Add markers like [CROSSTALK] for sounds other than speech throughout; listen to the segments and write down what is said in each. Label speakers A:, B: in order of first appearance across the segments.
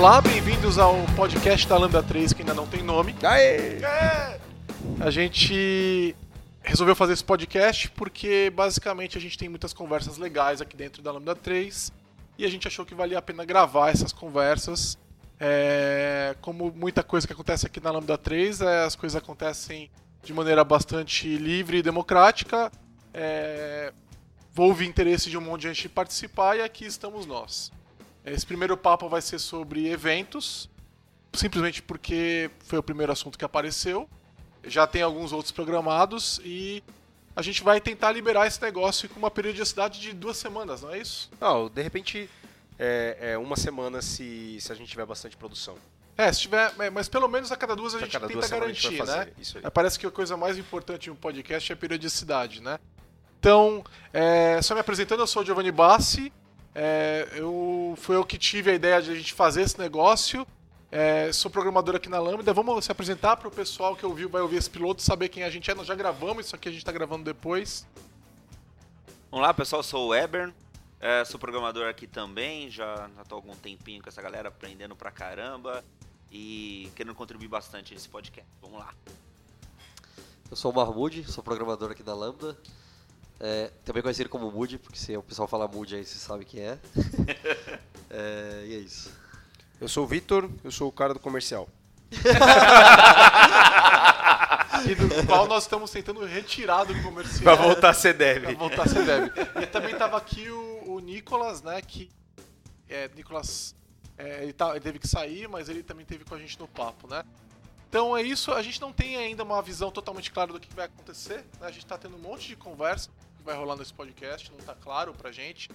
A: Olá, bem-vindos ao podcast da Lambda 3 que ainda não tem nome.
B: Aê!
A: É! A gente resolveu fazer esse podcast porque basicamente a gente tem muitas conversas legais aqui dentro da Lambda 3 e a gente achou que valia a pena gravar essas conversas. É, como muita coisa que acontece aqui na Lambda 3, é, as coisas acontecem de maneira bastante livre e democrática. É, houve interesse de um monte de gente participar e aqui estamos nós. Esse primeiro papo vai ser sobre eventos, simplesmente porque foi o primeiro assunto que apareceu. Já tem alguns outros programados e a gente vai tentar liberar esse negócio com uma periodicidade de duas semanas, não é isso?
B: Não, de repente é, é uma semana se, se a gente tiver bastante produção.
A: É, se tiver, é, mas pelo menos a cada duas a gente tenta
B: a gente
A: garantir,
B: vai
A: né?
B: fazer, isso aí.
A: É, Parece que a coisa mais importante em um podcast é a periodicidade, né? Então, é, só me apresentando, eu sou o Giovanni Bassi. É, eu, foi eu que tive a ideia de a gente fazer esse negócio. É, sou programador aqui na Lambda. Vamos se apresentar para o pessoal que ouviu, vai ouvir esse piloto, saber quem a gente é. Nós já gravamos, isso aqui a gente está gravando depois.
C: Olá pessoal, sou o Ebern, é, sou programador aqui também, já, tô há algum tempinho com essa galera aprendendo pra caramba e querendo contribuir bastante nesse podcast. Vamos lá.
D: Eu sou o Mahmoud, sou programador aqui da Lambda. É, também conhecido como Mood, porque se o pessoal falar Mood aí você sabe quem é. [LAUGHS] É, e é isso.
B: Eu sou o Vitor, eu sou o cara do comercial. [LAUGHS]
A: E do qual nós estamos tentando retirar do comercial.
B: Pra voltar a ser
A: Pra
B: deve.
A: voltar a ser deve. E também tava aqui o, o Nicolas, né? Que. É, Nicolas. é, ele, tá- ele teve que sair, mas ele também teve com a gente no papo, né? Então é isso, a gente não tem ainda uma visão totalmente clara do que vai acontecer. Né? A gente tá tendo um monte de conversa que vai rolar nesse podcast, não tá claro pra gente.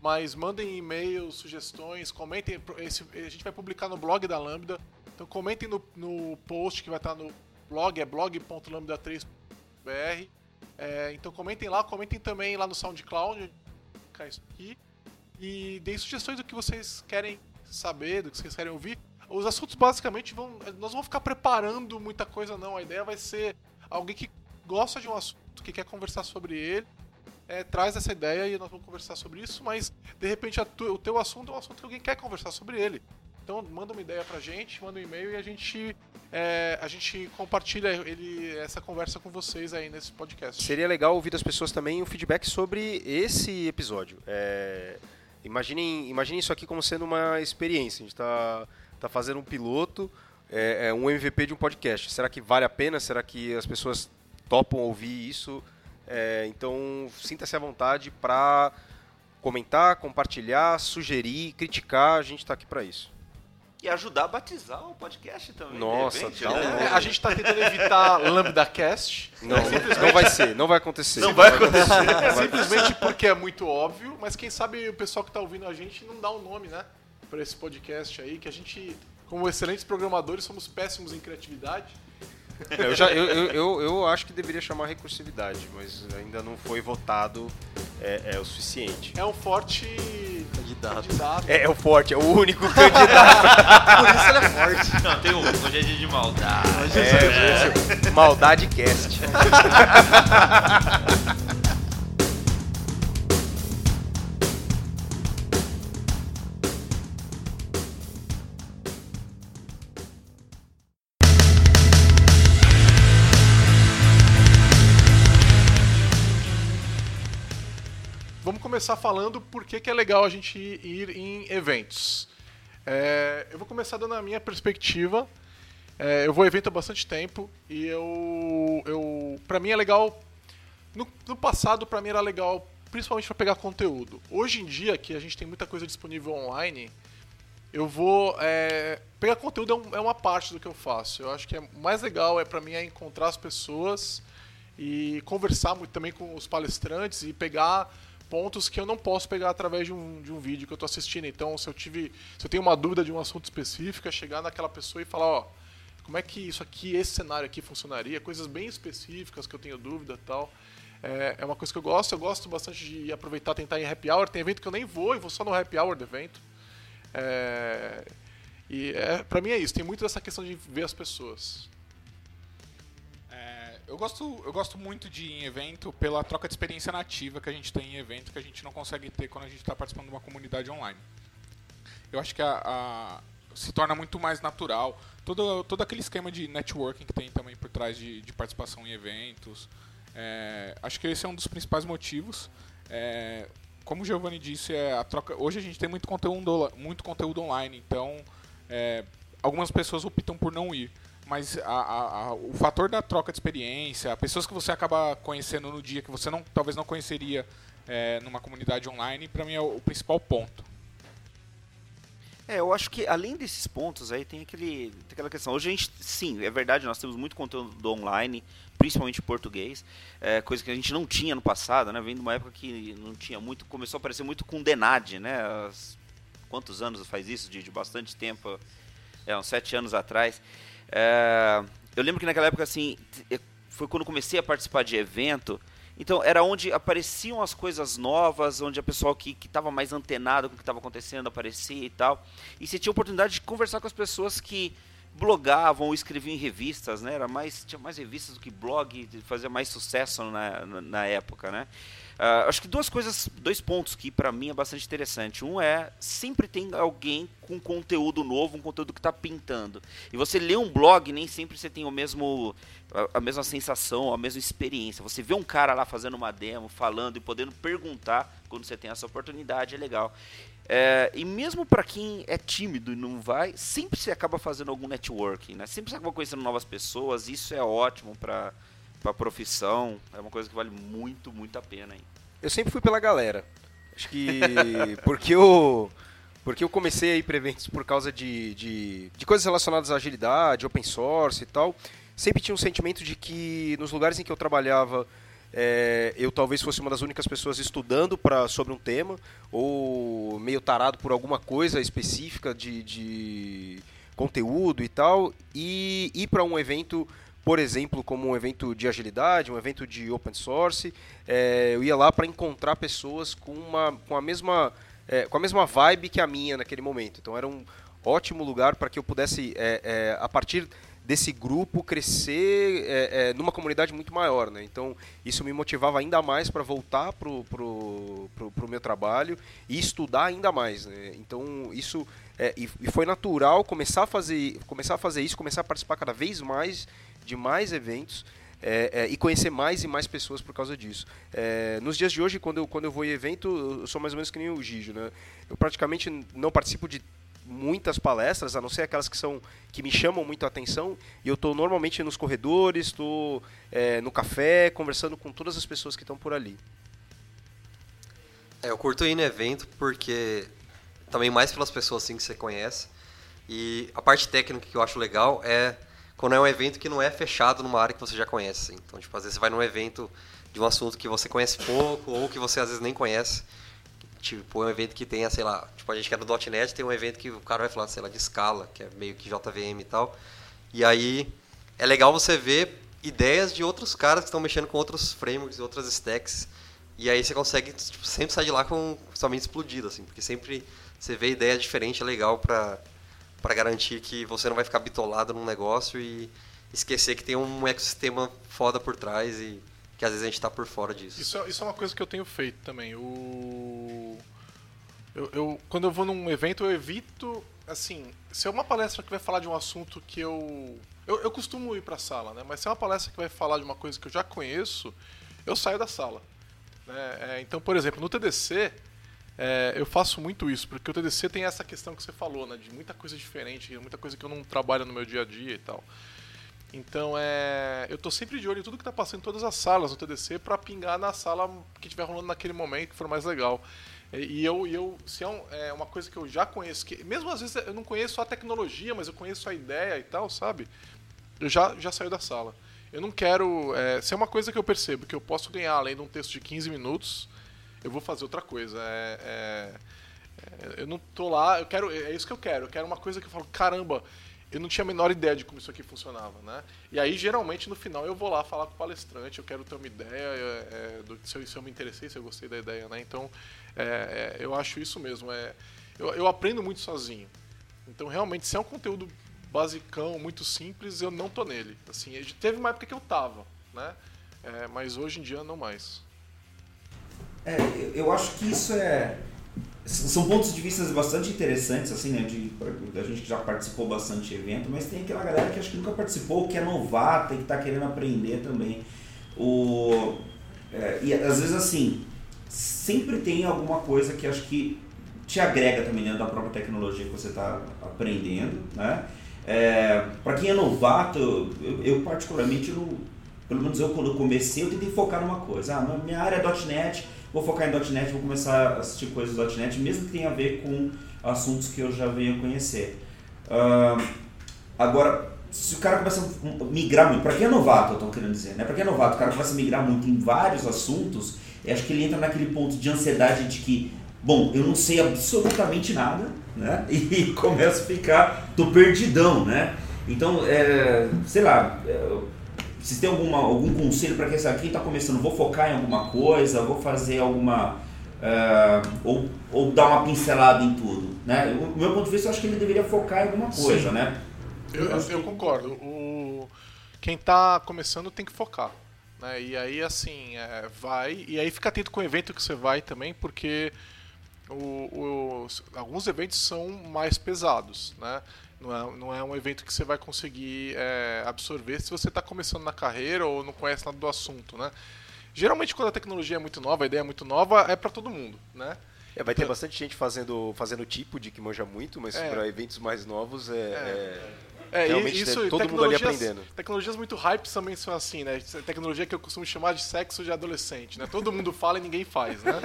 A: Mas mandem e-mails, sugestões, comentem. Esse, a gente vai publicar no blog da Lambda. Então comentem no, no post que vai estar no blog, é blog.lambda3.br. É, então comentem lá, comentem também lá no SoundCloud, ficar isso aqui. E deem sugestões do que vocês querem saber, do que vocês querem ouvir. Os assuntos basicamente vão. Nós vamos ficar preparando muita coisa, não. A ideia vai ser alguém que gosta de um assunto, que quer conversar sobre ele. É, traz essa ideia e nós vamos conversar sobre isso, mas de repente tu- o teu assunto é um assunto que alguém quer conversar sobre ele. Então manda uma ideia pra gente, manda um e-mail e a gente, é, a gente compartilha ele, essa conversa com vocês aí nesse podcast.
B: Seria legal ouvir das pessoas também o feedback sobre esse episódio. É, imaginem, imaginem isso aqui como sendo uma experiência. A gente está tá fazendo um piloto, é, é um MVP de um podcast. Será que vale a pena? Será que as pessoas topam ouvir isso? É, então, sinta-se à vontade para comentar, compartilhar, sugerir, criticar. A gente está aqui para isso.
C: E ajudar a batizar o podcast também.
B: Nossa,
C: repente,
B: um
C: né?
B: nome.
A: É, a gente tá tentando evitar [LAUGHS] Lambda Cast.
B: Não, não vai ser, não vai acontecer.
C: Não vai acontecer.
B: Não vai
A: Simplesmente porque é muito óbvio, mas quem sabe o pessoal que tá ouvindo a gente não dá um nome, né? Pra esse podcast aí, que a gente, como excelentes programadores, somos péssimos em criatividade.
B: Eu, já, eu, eu, eu, eu acho que deveria chamar recursividade, mas ainda não foi votado é, é o suficiente.
A: É um forte
D: Candidato.
A: candidato.
B: É, é o forte, é o único candidato. [LAUGHS]
D: Por isso ele é forte.
C: Não, tem um, hoje é dia de maldade.
B: É, Maldade Cast. [LAUGHS]
A: começar falando por que, que é legal a gente ir em eventos. É, eu vou começar dando a minha perspectiva. É, eu vou a evento há bastante tempo e eu, eu para mim é legal. No, no passado, para mim era legal, principalmente para pegar conteúdo. Hoje em dia, que a gente tem muita coisa disponível online, eu vou é, pegar conteúdo é, um- é uma parte do que eu faço. Eu acho que é mais legal é para mim é encontrar as pessoas e conversar muito também com os palestrantes e pegar pontos que eu não posso pegar através de um, de um vídeo que eu estou assistindo. Então, se eu tive, se eu tenho uma dúvida de um assunto específico, é chegar naquela pessoa e falar, ó, como é que isso aqui, esse cenário aqui funcionaria, coisas bem específicas que eu tenho dúvida tal. É, é uma coisa que eu gosto, eu gosto bastante de aproveitar, tentar ir em happy hour. Tem evento que eu nem vou e vou só no happy hour do evento. É, e é, pra mim é isso, tem muito dessa questão de ver as pessoas.
E: Eu, gosto, eu gosto muito de ir em evento pela troca de experiência nativa que a gente tem em evento que a gente não consegue ter quando a gente está participando de uma comunidade online. Eu acho que a, a- se torna muito mais natural. Todo, todo aquele esquema de networking que tem também por trás de, de participação em eventos. É, acho que esse é um dos principais motivos. É, como o Giovanni disse, é a troca. Hoje a gente tem muito conteúdo, muito conteúdo online, então é, algumas pessoas optam por não ir. Mas a, a, a, o fator da troca de experiência, pessoas que você acaba conhecendo no dia que você não, talvez não conheceria é, numa comunidade online, para mim é o, principal ponto.
C: É, eu acho que além desses pontos aí tem, aquele, tem aquela questão. Hoje a gente, sim, é verdade, nós temos muito conteúdo online, principalmente em português, é, coisa que a gente não tinha no passado, né? Vem de uma época que não tinha muito, começou a aparecer muito com Denad, né? As, quantos anos faz isso? De, de bastante tempo, é, uns sete anos atrás. É, eu lembro que naquela época, assim, foi quando comecei a participar de evento, então era onde apareciam as coisas novas, onde a pessoa que estava mais antenada com o que estava acontecendo aparecia e tal. E você tinha a oportunidade de conversar com as pessoas que blogavam ou escreviam em revistas, né? Era mais, tinha mais revistas do que blog, fazia mais sucesso na, na, na época, né? Uh, acho que duas coisas, dois pontos que para mim é bastante interessante. Um é sempre tem alguém com conteúdo novo, um conteúdo que está pintando. E você lê um blog, nem sempre você tem o mesmo a, a, mesma sensação, a mesma experiência. Você vê um cara lá fazendo uma demo, falando e podendo perguntar quando você tem essa oportunidade, é legal. É, e mesmo para quem é tímido e não vai, sempre se acaba fazendo algum networking, né? Sempre se acaba conhecendo novas pessoas. Isso é ótimo para a profissão. É uma coisa que vale muito, muito a pena. Hein?
B: Eu sempre fui pela galera. Acho que [LAUGHS] porque eu porque eu comecei a ir para eventos por causa de, de, de, coisas relacionadas à agilidade, open source e tal. Sempre tinha um sentimento de que nos lugares em que eu trabalhava é, eu talvez fosse uma das únicas pessoas estudando pra, sobre um tema ou meio tarado por alguma coisa específica de, de conteúdo e tal e ir para um evento por exemplo, como um evento de agilidade, um evento de open source, é, eu ia lá para encontrar pessoas com, uma, com, a mesma, é, com a mesma vibe que a minha naquele momento. Então era um ótimo lugar para que eu pudesse, é, é, a partir desse grupo, crescer é, é, numa comunidade muito maior. Né? Então isso me motivava ainda mais para voltar para o pro, pro, pro, meu trabalho e estudar ainda mais. Né? Então isso e, e foi natural começar a fazer começar a fazer isso, começar a participar cada vez mais de mais eventos. É, é, e conhecer mais e mais pessoas por causa disso. É, nos dias de hoje, quando eu, quando eu vou em evento, eu sou mais ou menos que nem o Gijo. Né? Eu praticamente não participo de muitas palestras, a não ser aquelas que são que me chamam muito a atenção. E eu estou normalmente nos corredores, estou é, no café, conversando com todas as pessoas que estão por ali.
D: É, eu curto ir no evento porque também mais pelas pessoas assim que você conhece. E a parte técnica que eu acho legal é quando é um evento que não é fechado numa área que você já conhece. Assim. Então, tipo, às vezes você vai num evento de um assunto que você conhece pouco ou que você às vezes nem conhece. Tipo, é um evento que tenha, sei lá, tipo, a gente que é do .NET, tem um evento que o cara vai falar, sei lá, de escala, que é meio que JVM e tal. E aí é legal você ver ideias de outros caras que estão mexendo com outros frameworks, outras stacks. E aí você consegue tipo, sempre sair de lá com sua mente explodida, assim, porque sempre você vê ideia diferente, é legal para para garantir que você não vai ficar bitolado num negócio e esquecer que tem um ecossistema foda por trás e que às vezes a gente está por fora disso.
A: Isso, é, isso é uma coisa que eu tenho feito também. O... Eu, eu, quando eu vou num evento, eu evito, assim, se é uma palestra que vai falar de um assunto que eu. Eu, eu costumo ir para a sala, né? Mas se é uma palestra que vai falar de uma coisa que eu já conheço, eu saio da sala. Né? É, então, por exemplo, no TDC, é, eu faço muito isso, porque o TDC tem essa questão que você falou, né? De muita coisa diferente, muita coisa que eu não trabalho no meu dia a dia e tal. Então, é, eu tô sempre de olho em tudo que tá passando em todas as salas no TDC para pingar na sala que estiver rolando naquele momento que for mais legal. E eu, eu se é, um, é, uma coisa que eu já conheço, que mesmo às vezes eu não conheço a tecnologia, mas eu conheço a ideia e tal, sabe? Eu já, já saio da sala. Eu não quero. É, se é uma coisa que eu percebo que eu posso ganhar além de um texto de 15 minutos, eu vou fazer outra coisa. É, é, é, eu não tô lá, eu quero, é isso que eu quero. Eu quero uma coisa que eu falo, caramba, eu não tinha a menor ideia de como isso aqui funcionava, né? E aí, geralmente, no final, eu vou lá falar com o palestrante, eu quero ter uma ideia é, é do, se, eu, se eu me interessei, se eu gostei da ideia, né? Então, é, eu acho isso mesmo. É, eu, eu aprendo muito sozinho. Então, realmente, se é um conteúdo basicão, muito simples, eu não tô nele. Assim, teve uma época que eu tava, né? É, mas hoje em dia não mais.
F: É, eu acho que isso é,
C: são pontos de vista bastante interessantes, assim, né? De, a gente que já participou bastante de evento, mas tem aquela galera que acho que nunca participou, que é novata e que está querendo aprender também. O, é, e às vezes assim, sempre tem alguma coisa que acho que te agrega também dentro da própria tecnologia que você está aprendendo, né? É, para quem é novato, eu, eu particularmente, eu, pelo menos eu quando comecei, eu tentei focar numa coisa. Ah, minha área é .NET, vou focar em .NET, vou começar a assistir coisas .NET, mesmo que tenha a ver com assuntos que eu já venho conhecer. Uh, agora, se o cara começa a migrar muito, para quem é novato, eu estou querendo dizer, né? Para quem é novato, o cara começa a migrar muito em vários assuntos, acho que ele entra naquele ponto de ansiedade de que, bom, eu não sei absolutamente nada, né? [LAUGHS] E começa a ficar, tô perdidão, né? Então, é, sei lá, é, vocês têm alguma, algum conselho para quem está começando? Vou focar em alguma coisa? Vou fazer alguma. Uh, ou, ou dar uma pincelada em tudo? Né? O meu ponto de vista, eu acho que ele deveria focar em alguma coisa, Sim. né?
A: Eu, eu, eu concordo. O, quem está começando tem que focar. Né? E aí, assim, é, vai. E aí fica atento com o evento que você vai também, porque o, alguns eventos são mais pesados. Né? Não é, não é um evento que você vai conseguir é, absorver se você está começando na carreira ou não conhece nada do assunto, né? Geralmente quando a tecnologia é muito nova, a ideia é muito nova, é para todo mundo, né?
B: É, vai ter bastante gente fazendo, fazendo tipo de que manja muito, mas é, para eventos mais novos é, é, é
A: Realmente isso, todo mundo ali aprendendo. Tecnologias muito hypes também são assim, né? Tecnologia que eu costumo chamar de sexo de adolescente, né? Todo mundo fala e ninguém faz, né? [LAUGHS]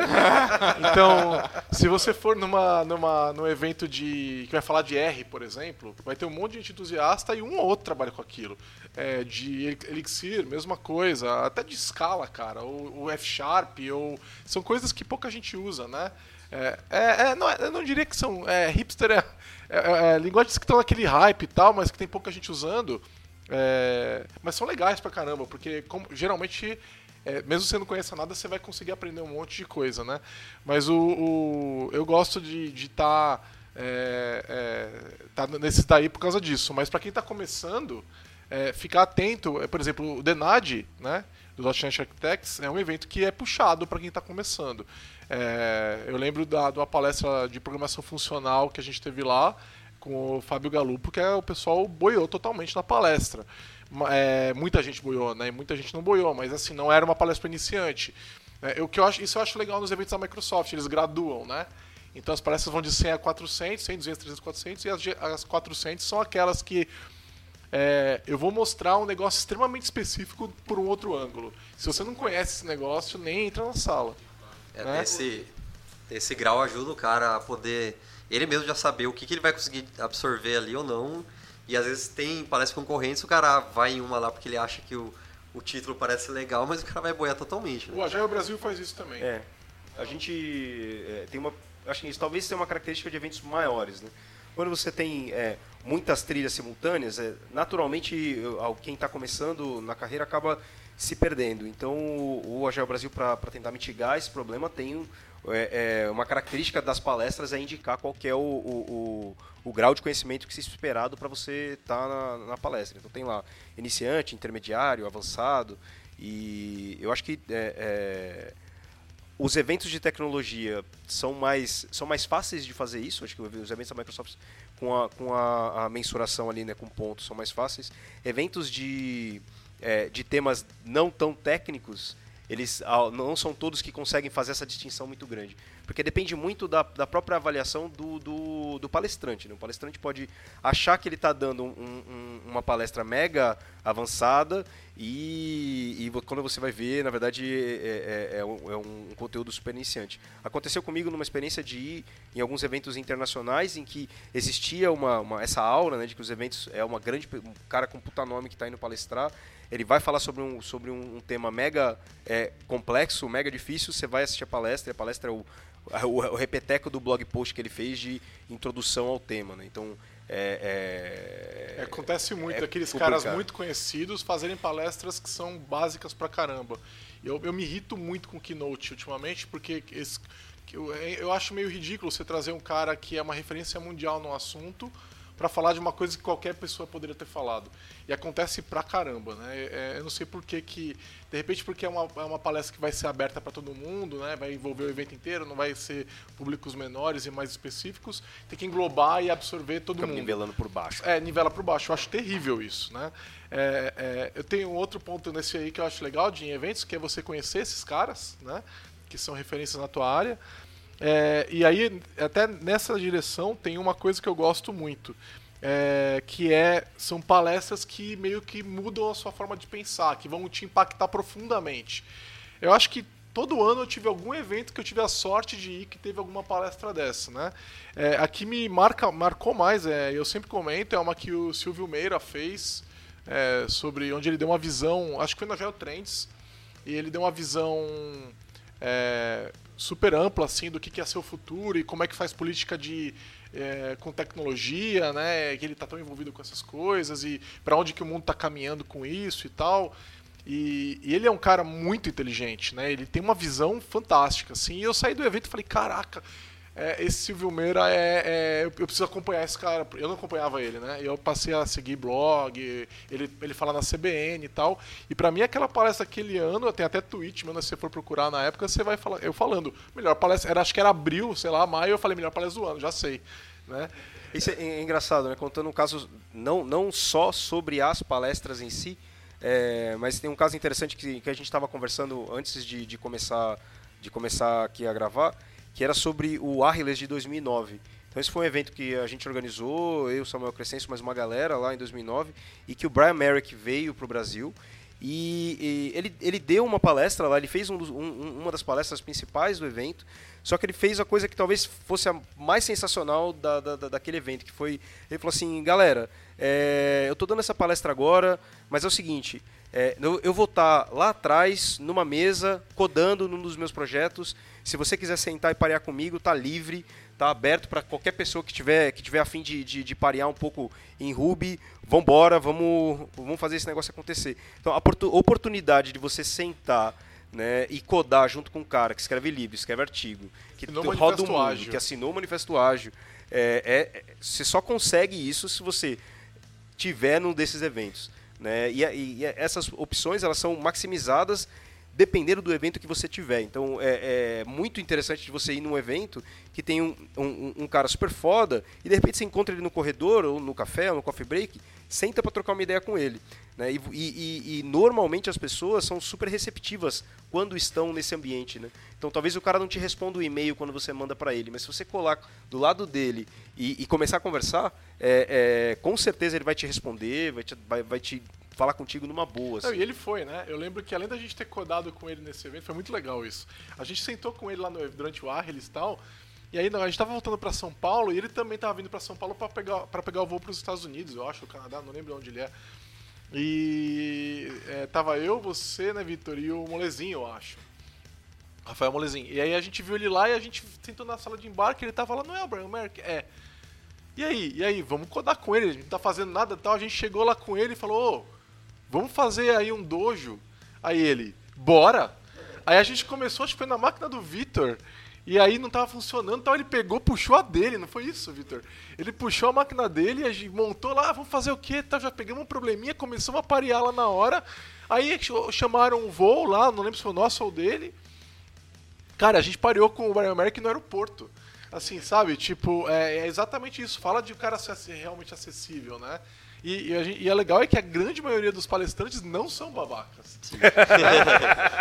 A: Então, se você for numa, numa, num evento de que vai falar de R, por exemplo, vai ter um monte de gente entusiasta e um ou outro trabalha com aquilo. É, de Elixir, mesma coisa, até de escala, cara, ou, ou F Sharp, ou são coisas que pouca gente usa, né? É, é, é, não, eu não diria que são. É, hipster é, é, é, é linguagens que estão naquele hype e tal, mas que tem pouca gente usando. É, mas são legais pra caramba, porque como, geralmente, é, mesmo você não conhece nada, você vai conseguir aprender um monte de coisa, né? Mas o, o eu gosto de estar tá, é, tá nesses daí por causa disso. Mas para quem está começando, ficar atento, por exemplo, o Denad, né? Do .NET Architects, é um evento que é puxado para quem está começando. É, eu lembro da, de uma palestra de programação funcional que a gente teve lá com o Fábio Galupo, que é, o pessoal boiou totalmente na palestra. É, muita gente boiou, né? Muita gente não boiou, mas assim, não era uma palestra iniciante. É, que eu acho, isso eu acho legal nos eventos da Microsoft, eles graduam, né? Então as palestras vão de 100 a 400, 100, 200, 300, 400, e as, as 400 são aquelas que é, eu vou mostrar um negócio extremamente específico por um outro ângulo. Se você não conhece esse negócio, nem entra na sala.
D: É, né? esse, esse grau ajuda o cara a poder ele mesmo já saber o que, que ele vai conseguir absorver ali ou não. E às vezes tem parece concorrentes, o cara vai em uma lá porque ele acha que o, o título parece legal, [LAUGHS] mas o cara vai boiar totalmente. Né?
A: O Agile Brasil faz isso também.
B: É. A gente é, tem uma. Acho que isso talvez seja uma característica de eventos maiores. Né? Quando você tem é, muitas trilhas simultâneas, é, naturalmente quem está começando na carreira acaba se perdendo. Então, o, Agile Brasil, para tentar mitigar esse problema, tem é, é, uma característica das palestras é indicar qual é o, o, o, o, grau de conhecimento que se esperado para você estar tá na, na, palestra. Então, tem lá iniciante, intermediário, avançado. E eu acho que é, é, os eventos de tecnologia são mais, são mais fáceis de fazer isso. Acho que os eventos da Microsoft com a, com a, a mensuração ali, né, com pontos, são mais fáceis. Eventos de é, de temas não tão técnicos, eles não são todos que conseguem fazer essa distinção muito grande. Porque depende muito da, da própria avaliação do, do, do palestrante. Né? O palestrante pode achar que ele está dando um, um, uma palestra mega avançada e, e, quando você vai ver, na verdade, é, é, é, um, é, um, conteúdo super iniciante. Aconteceu comigo numa experiência de ir em alguns eventos internacionais em que existia uma, uma essa aura né, de que os eventos é uma grande um cara com puta nome que está indo palestrar ele vai falar sobre um, sobre um, tema mega é, complexo, mega difícil, você vai assistir a palestra, a palestra é o, o, o, repeteco do blog post que ele fez de introdução ao tema. Né? Então, é,
A: é, Acontece muito, é aqueles caras muito conhecidos fazerem palestras que são básicas pra caramba. Eu, eu me irrito muito com Keynote ultimamente, porque esse, eu, eu acho meio ridículo você trazer um cara que é uma referência mundial no assunto para falar de uma coisa que qualquer pessoa poderia ter falado. E acontece pra caramba, né? É, eu não sei por que que... De repente porque é uma, é uma palestra que vai ser aberta para todo mundo, né? Vai envolver o evento inteiro, não vai ser públicos menores e mais específicos. Tem que englobar e absorver todo
B: Fica
A: mundo.
B: nivelando por baixo.
A: É, nivela por baixo. Eu acho terrível isso, né? É, é, eu tenho outro ponto nesse aí que eu acho legal de eventos, que é você conhecer esses caras, né? Que são referências na tua área. É, e aí, até nessa direção, tem uma coisa que eu gosto muito. é, que é são palestras que meio que mudam a sua forma de pensar, que vão te impactar profundamente. Eu acho que todo ano eu tive algum evento que eu tive a sorte de ir que teve alguma palestra dessa, né? É, a que me marca, marcou mais, é, eu sempre comento, é uma que o Silvio Meira fez é, sobre onde ele deu uma visão, acho que foi na Geotrends, e ele deu uma visão é, super ampla assim do que, que é ser o futuro e como é que faz política de é, com tecnologia, né? Que ele está tão envolvido com essas coisas e para onde que o mundo está caminhando com isso e tal. E, e, ele é um cara muito inteligente, né? Ele tem uma visão fantástica, assim. E eu saí do evento e falei, caraca, é, esse Silvio Meira é, é, Eu preciso acompanhar esse cara. Eu não acompanhava ele, né? Eu passei a seguir blog, ele, ele fala na CBN e tal. E para mim, aquela palestra aquele ano, tem até tweet, mas se você for procurar na época, você vai falar. Eu falando, melhor palestra, era, acho que era abril, sei lá, maio, eu falei, melhor palestra do ano, já sei. Né?
B: Isso é engraçado, né? Contando um caso não, não só sobre as palestras em si, é, mas tem um caso interessante que, que a gente estava conversando antes de, de, começar, de começar aqui a gravar, que era sobre o Arles de 2009. Então esse foi um evento que a gente organizou, eu, Samuel Crescencio, mais uma galera lá em 2009, e que o Brian Merrick veio para o Brasil. E, e, ele, ele deu uma palestra lá, ele fez um um, uma das palestras principais do evento, só que ele fez a coisa que talvez fosse a mais sensacional da, da, daquele evento, que foi, ele falou assim, galera, é, eu estou dando essa palestra agora, mas é o seguinte, é, eu, eu, vou estar tá lá atrás, numa mesa, codando num dos meus projetos, se você quiser sentar e parear comigo, tá livre, tá aberto para qualquer pessoa que tiver que tiver a fim de, de, de parear um pouco em Ruby. Vambora, vamos, vamos fazer esse negócio acontecer. Então, a oportunidade de você sentar né, e codar junto com um cara que escreve livro, escreve artigo, que roda o mundo, ágil. que assinou o manifesto ágil, é, é, você só consegue isso se você tiver num desses eventos. Né? E, e, e essas opções elas são maximizadas dependendo do evento que você tiver. Então é, é muito interessante de você ir num evento que tem um, um, um, cara super foda e de repente você encontra ele no corredor ou no café ou no coffee break, senta para trocar uma ideia com ele. Né? E, e, e, normalmente as pessoas são super receptivas quando estão nesse ambiente. Né? Então talvez o cara não te responda o e-mail quando você manda para ele, mas se você colar do lado dele e, e começar a conversar, é, é, com certeza ele vai te responder, vai te, vai, vai te falar contigo numa boa. Assim.
A: Não, e ele foi, né? Eu lembro que além da gente ter codado com ele nesse evento, foi muito legal isso. A gente sentou com ele lá no, durante o Arrelis e tal. E aí, a gente tava voltando para São Paulo e ele também tava vindo para São Paulo para pegar, pra pegar o voo para os Estados Unidos, eu acho, o Canadá, não lembro onde ele é. E é, tava eu, você, né, Vitor, e o Molezinho, eu acho. Rafael Molezinho. E aí a gente viu ele lá e a gente sentou na sala de embarque, ele tava lá, não é o Brian Merck? É. E aí, e aí, vamos codar com ele, a gente não tá fazendo nada e tal. A gente chegou lá com ele e falou, ô, vamos fazer aí um dojo. Aí ele, bora! Aí a gente começou, acho que foi na máquina do Vitor, e aí não tava funcionando, então ele pegou, puxou a dele, não foi isso, Vitor? Ele puxou a máquina dele, a gente montou lá, ah, vamos fazer o quê? Tá, já pegamos um probleminha, começamos a parear lá na hora. Aí chamaram um voo lá, não lembro se foi o nosso ou dele. Cara, a gente pareou com o Brian Merck no aeroporto. Assim, sabe? Tipo, é, é exatamente isso. Fala de o cara ser realmente acessível, né? E, e, gente, e, é legal é que a grande maioria dos palestrantes não são babacas.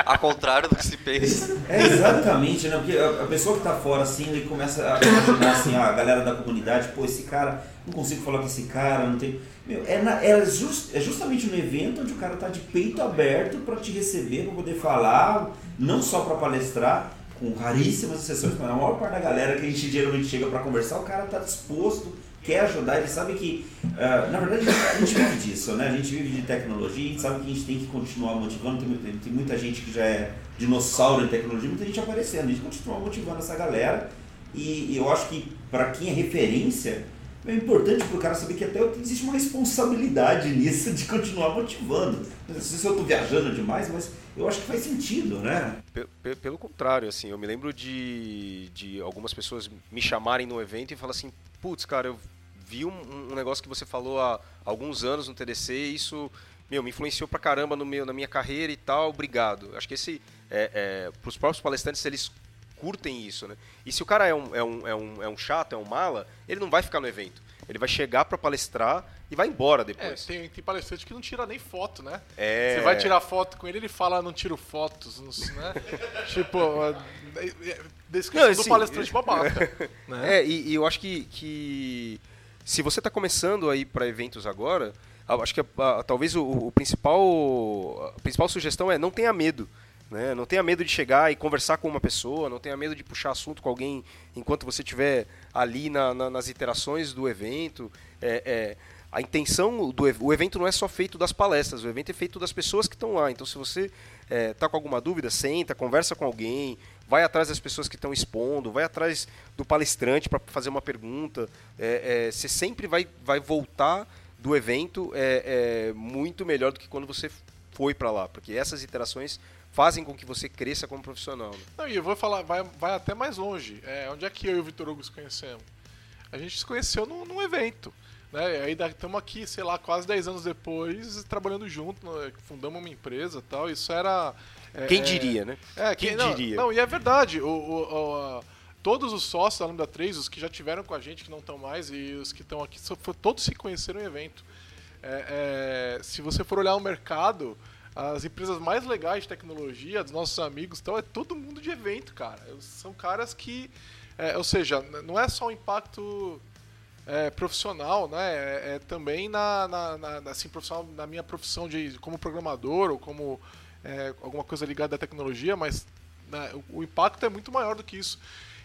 D: A [LAUGHS] contrário do que se pensa.
F: É exatamente, né? Porque a, pessoa que está fora assim, ele começa a imaginar assim, a galera da comunidade, pô, esse cara, não consigo falar com esse cara, não tem. Meu, é, na, é, just, é justamente no evento onde o cara está de peito aberto para te receber, para poder falar, não só para palestrar, com raríssimas exceções, mas a maior parte da galera que a gente geralmente chega para conversar, o cara está disposto quer ajudar, ele sabe que, uh, na verdade, a gente vive disso, né? A gente vive de tecnologia, a gente sabe que a gente tem que continuar motivando, tem, tem muita gente que já é dinossauro em tecnologia, muita gente aparecendo, a gente continua motivando essa galera e, e eu acho que para quem é referência, é importante para o cara saber que até existe uma responsabilidade nisso de continuar motivando. Não sei se eu estou viajando demais, mas eu acho que faz sentido, né?
B: Pelo contrário, assim, eu me lembro de, de algumas pessoas me chamarem no evento e falar assim, putz, cara, eu vi um, um negócio que você falou há alguns anos no TDC e isso, meu, me influenciou pra caramba no meu, na minha carreira e tal, obrigado. Acho que esse, é, é, pros próprios palestrantes, eles curtem isso, né? E se o cara é um, é, um, é, um, é um chato, é um mala, ele não vai ficar no evento. Ele vai chegar para palestrar e vai embora
A: É,
B: depois.
A: tem, tem palestrante que não tira nem foto, né?
B: É.
A: Você vai tirar foto com ele, ele fala, não tiro fotos, não sei, né? [LAUGHS] tipo, é, é, descrição
B: Não,
A: do
B: assim,
A: palestrante babaca. [LAUGHS] né?
B: É, e, e eu acho que, que se você está começando aí para eventos agora, acho que a- a- talvez o, o principal a principal sugestão é não tenha medo. Né? Não tenha medo de chegar e conversar com uma pessoa, não tenha medo de puxar assunto com alguém enquanto você estiver ali na- na- nas interações do evento. É, é, a intenção do o evento não é só feito das palestras, o evento é feito das pessoas que estão lá. Então, se você está com alguma dúvida, senta, conversa com alguém, vai atrás das pessoas que estão expondo, vai atrás do palestrante para fazer uma pergunta. É, é, você sempre vai, vai voltar do evento é, é, muito melhor do que quando você foi para lá, porque essas interações fazem com que você cresça como profissional. né?
A: Não, e eu vou falar, vai, vai até mais longe. É, onde é que eu e o Vitor Hugo se conhecemos? A gente se conheceu num, num evento. Né? Aí estamos aqui, sei lá, quase 10 anos depois, trabalhando junto, né? fundamos uma empresa tal. Isso era. É,
B: Quem
A: é,
B: diria, né?
A: É,
B: Quem
A: que, não,
B: diria?
A: Não, e é verdade. O, o- o- a- todos os sócios da Lambda 3, os que já tiveram com a gente, que não estão mais, e os que estão aqui, todos se conheceram em evento. É, é, se você for olhar o mercado, as empresas mais legais de tecnologia, dos nossos amigos, então, é todo mundo de evento, cara. São caras que. é, ou seja, não é só o impacto é, profissional, né? É, é também na, na, na- assim, profissional, na minha profissão de como programador ou como é, alguma coisa ligada à tecnologia, mas né, o, o impacto é muito maior do que isso.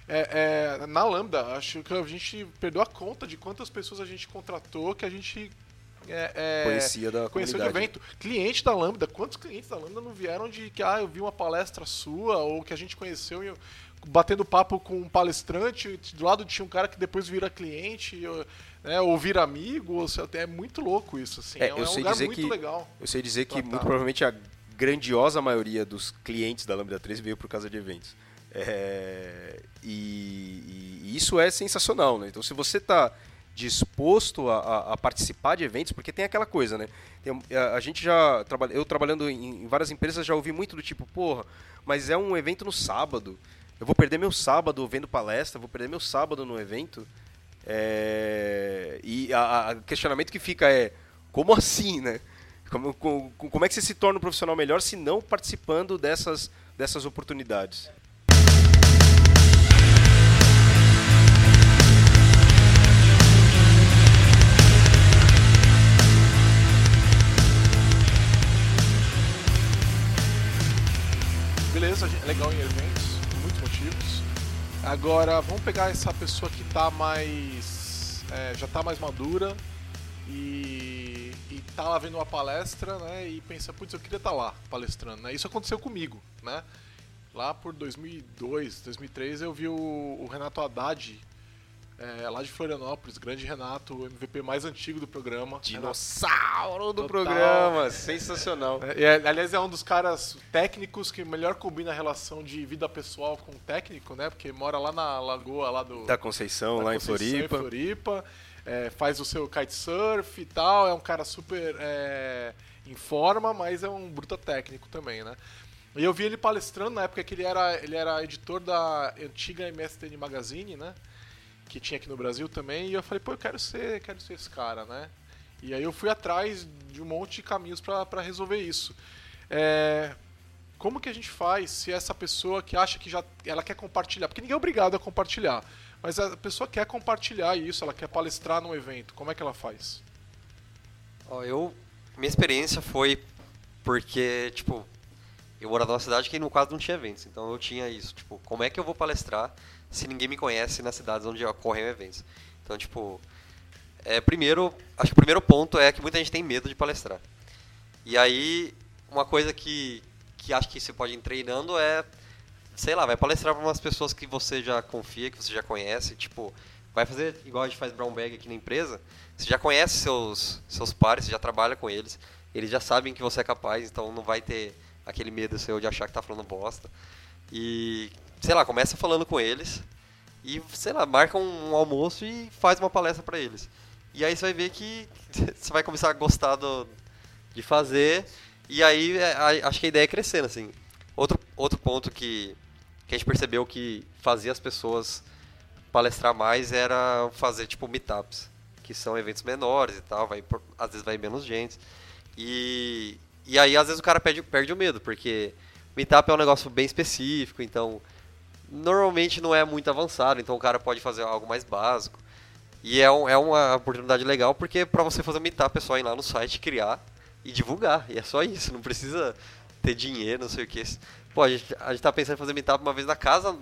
A: É, é, na Lambda, acho que a gente perdeu a conta de quantas pessoas a gente contratou que a gente é, é,
B: Conhecia da
A: conheceu de
B: comunidade.
A: evento. Cliente da Lambda, quantos clientes da Lambda não vieram de que ah, eu vi uma palestra sua ou que a gente conheceu e- batendo papo com um palestrante, do lado tinha um cara que depois vira cliente, ou, né, ou vira amigo, ou seja, é muito louco isso, assim.
B: É,
A: É, um-
B: eu sei dizer
A: muito
B: que-
A: legal.
B: Eu sei dizer que muito provavelmente a grandiosa maioria dos clientes da Lambda 3 veio por causa de eventos. É, e, e isso é sensacional, né? Então se você está disposto a, a- a participar de eventos, porque tem aquela coisa, né? Tem- a, a gente já trabalha, eu trabalhando em, em várias empresas já ouvi muito do tipo, porra, mas é um evento no sábado. Eu vou perder meu sábado vendo palestra, vou perder meu sábado no evento. É, e o questionamento que fica é como assim, né? Como, com- com- como é que você se torna um profissional melhor se não participando dessas, dessas oportunidades?
A: Beleza, é legal em eventos, por muitos motivos. Agora, vamos pegar essa pessoa que tá mais. é, já tá mais madura e tá lá vendo uma palestra, né? E pensa, putz, eu queria estar lá palestrando, né? Isso aconteceu comigo, né? Lá por 2002, 2003, eu vi o, o Renato Haddad, é, lá de Florianópolis, grande Renato, o MVP mais antigo do programa.
B: Dinossauro do
A: Total.
B: programa, sensacional.
A: É, é, aliás, é um dos caras técnicos que melhor combina a relação de vida pessoal com o técnico, né? Porque mora lá na lagoa lá do
B: Da Conceição,
A: da
B: lá em
A: Conceição,
B: Floripa.
A: Floripa, é, faz o seu kitesurf e tal. É um cara super é, em forma, mas é um bruta técnico também, né? E eu vi ele palestrando na época que ele era, ele era editor da antiga MSN Magazine, né? Que tinha aqui no Brasil também. E eu falei, pô, eu quero ser, quero ser esse cara, né? E aí eu fui atrás de um monte de caminhos para resolver isso. É, como que a gente faz se essa pessoa que acha que já ela quer compartilhar, porque ninguém é obrigado a compartilhar, mas a pessoa quer compartilhar isso, ela quer palestrar num evento, como é que ela faz?
D: Ó, eu, minha experiência foi porque, tipo, eu morava numa cidade que no caso não tinha eventos, então eu tinha isso, tipo, como é que eu vou palestrar se ninguém me conhece nas cidades onde ocorrem eventos? Então, tipo, é, primeiro, acho que o primeiro ponto é que muita gente tem medo de palestrar. E aí, uma coisa que, que acho que você pode ir treinando é, sei lá, vai palestrar para umas pessoas que você já confia, que você já conhece, tipo, vai fazer igual a gente faz brown bag aqui na empresa, você já conhece seus, seus pares, você já trabalha com eles, eles já sabem que você é capaz, então não vai ter aquele medo seu de achar que tá falando bosta. E, sei lá, começa falando com eles e, sei lá, marca um almoço e faz uma palestra para eles. E aí você vai ver que [LAUGHS] você vai começar a gostar do, de fazer. E aí é, acho que a ideia é crescendo, assim. Outro, outro ponto que, que a gente percebeu que fazia as pessoas palestrar mais era fazer tipo meetups, que são eventos menores e tal, vai, às vezes vai menos gente. E, e aí às vezes o cara perde, perde o medo, porque meetup é um negócio bem específico, então normalmente não é muito avançado, então o cara pode fazer algo mais básico. E é, um- é uma oportunidade legal, porque para você fazer meetup é só ir lá no site, criar e divulgar. E é só isso, não precisa ter dinheiro, não sei o que. Pô, a gente, a gente tá pensando em fazer meetup uma vez na casa, no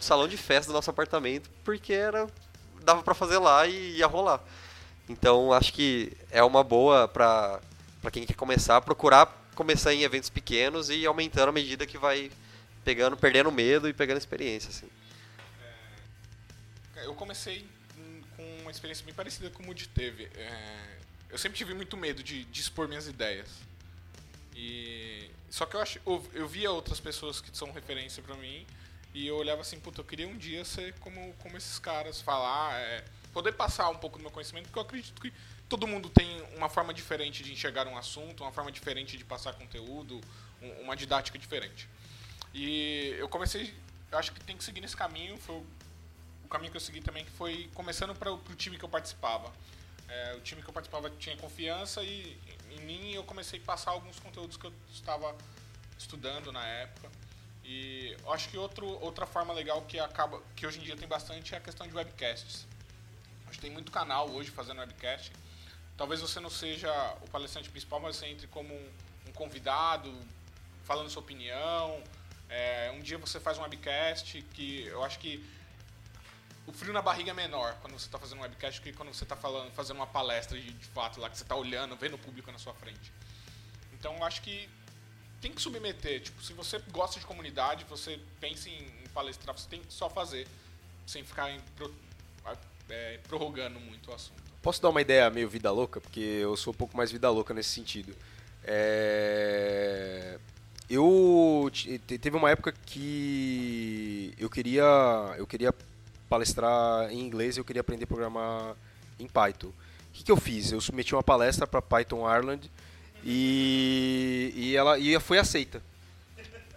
D: salão de festa do nosso apartamento, porque era dava para fazer lá e ia rolar. Então acho que é uma boa para para quem quer começar, procurar começar em eventos pequenos e aumentando à medida que vai pegando, perdendo medo e pegando experiência, assim.
E: Eu comecei com uma experiência bem parecida com o Moody teve. É, eu sempre tive muito medo de, de expor minhas ideias. E só que eu acho, eu, eu via outras pessoas que são referência pra mim e eu olhava assim, puta, eu queria um dia ser como, como esses caras, falar, é, poder passar um pouco do meu conhecimento, porque eu acredito que todo mundo tem uma forma diferente de enxergar um assunto, uma forma diferente de passar conteúdo, um- uma didática diferente. E eu comecei, eu acho que tem que seguir nesse caminho, foi o caminho que eu segui também, que foi começando para o time que eu participava. É, o time que eu participava tinha confiança e em mim eu comecei a passar alguns conteúdos que eu estava estudando na época. E acho que outro, outra forma legal que acaba que hoje em dia tem bastante é a questão de webcasts. Que tem muito canal hoje fazendo webcast. Talvez você não seja o palestrante principal, mas você entre como um, um convidado, falando sua opinião. É, um dia você faz um webcast que eu acho que o frio na barriga é menor quando você está fazendo um webcast que quando você está falando, fazendo uma palestra de, de fato lá que você está olhando, vendo o público na sua frente. Então eu acho que tem que submeter. Tipo, se você gosta de comunidade, você pensa em, em palestrar, você tem que só fazer, sem ficar em pro- é, prorrogando muito o assunto.
B: Posso dar uma ideia meio vida louca? Porque eu sou um pouco mais vida louca nesse sentido. É, Eu te- te- teve uma época que eu queria eu queria palestrar em inglês e eu queria aprender a programar em Python. O que, que eu fiz? Eu submeti uma palestra para Python Ireland e, e ela e foi aceita.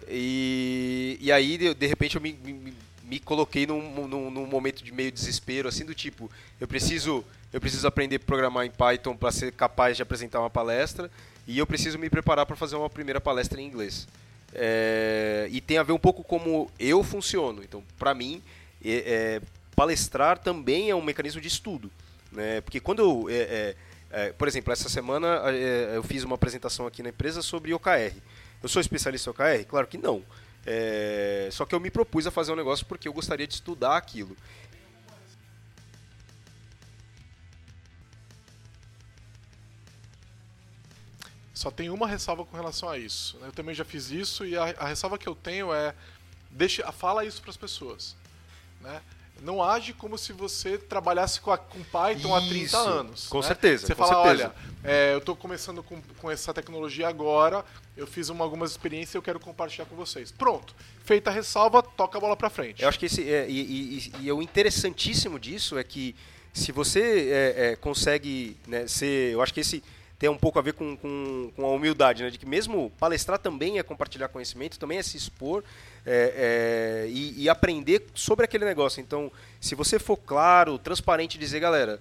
B: E, e aí, de, de repente, eu me, me, me coloquei num, num, num momento de meio desespero, assim, do tipo, eu preciso, eu preciso aprender a programar em Python para ser capaz de apresentar uma palestra e eu preciso me preparar para fazer uma primeira palestra em inglês. É, e tem a ver um pouco como eu funciono. Então, para mim, é, é, palestrar também é um mecanismo de estudo. Né? Porque quando eu... é, é, é, por exemplo, essa semana é, eu fiz uma apresentação aqui na empresa sobre OKR. Eu sou especialista em OKR? Claro que não. É, só que eu me propus a fazer um negócio porque eu gostaria de estudar aquilo.
A: Só tem uma ressalva com relação a isso. Eu também já fiz isso e a, a ressalva que eu tenho é deixa, fala isso para as pessoas, né? Não age como se você trabalhasse com, a- com Python há 30
B: Isso,
A: anos.
B: com
A: né?
B: certeza,
A: Você
B: com
A: fala,
B: certeza.
A: olha, é, eu estou começando com, com essa tecnologia agora, eu fiz uma, algumas experiências e eu quero compartilhar com vocês. Pronto. Feita a ressalva, toca a bola para frente.
B: Eu acho que esse é, e, e- e- e o interessantíssimo disso é que se você é, é, consegue né, ser, eu acho que esse tem um pouco a ver com, com, com a humildade, né, de que mesmo palestrar também é compartilhar conhecimento, também é se expor é, é, e, e aprender sobre aquele negócio. Então, se você for claro, transparente, dizer, galera,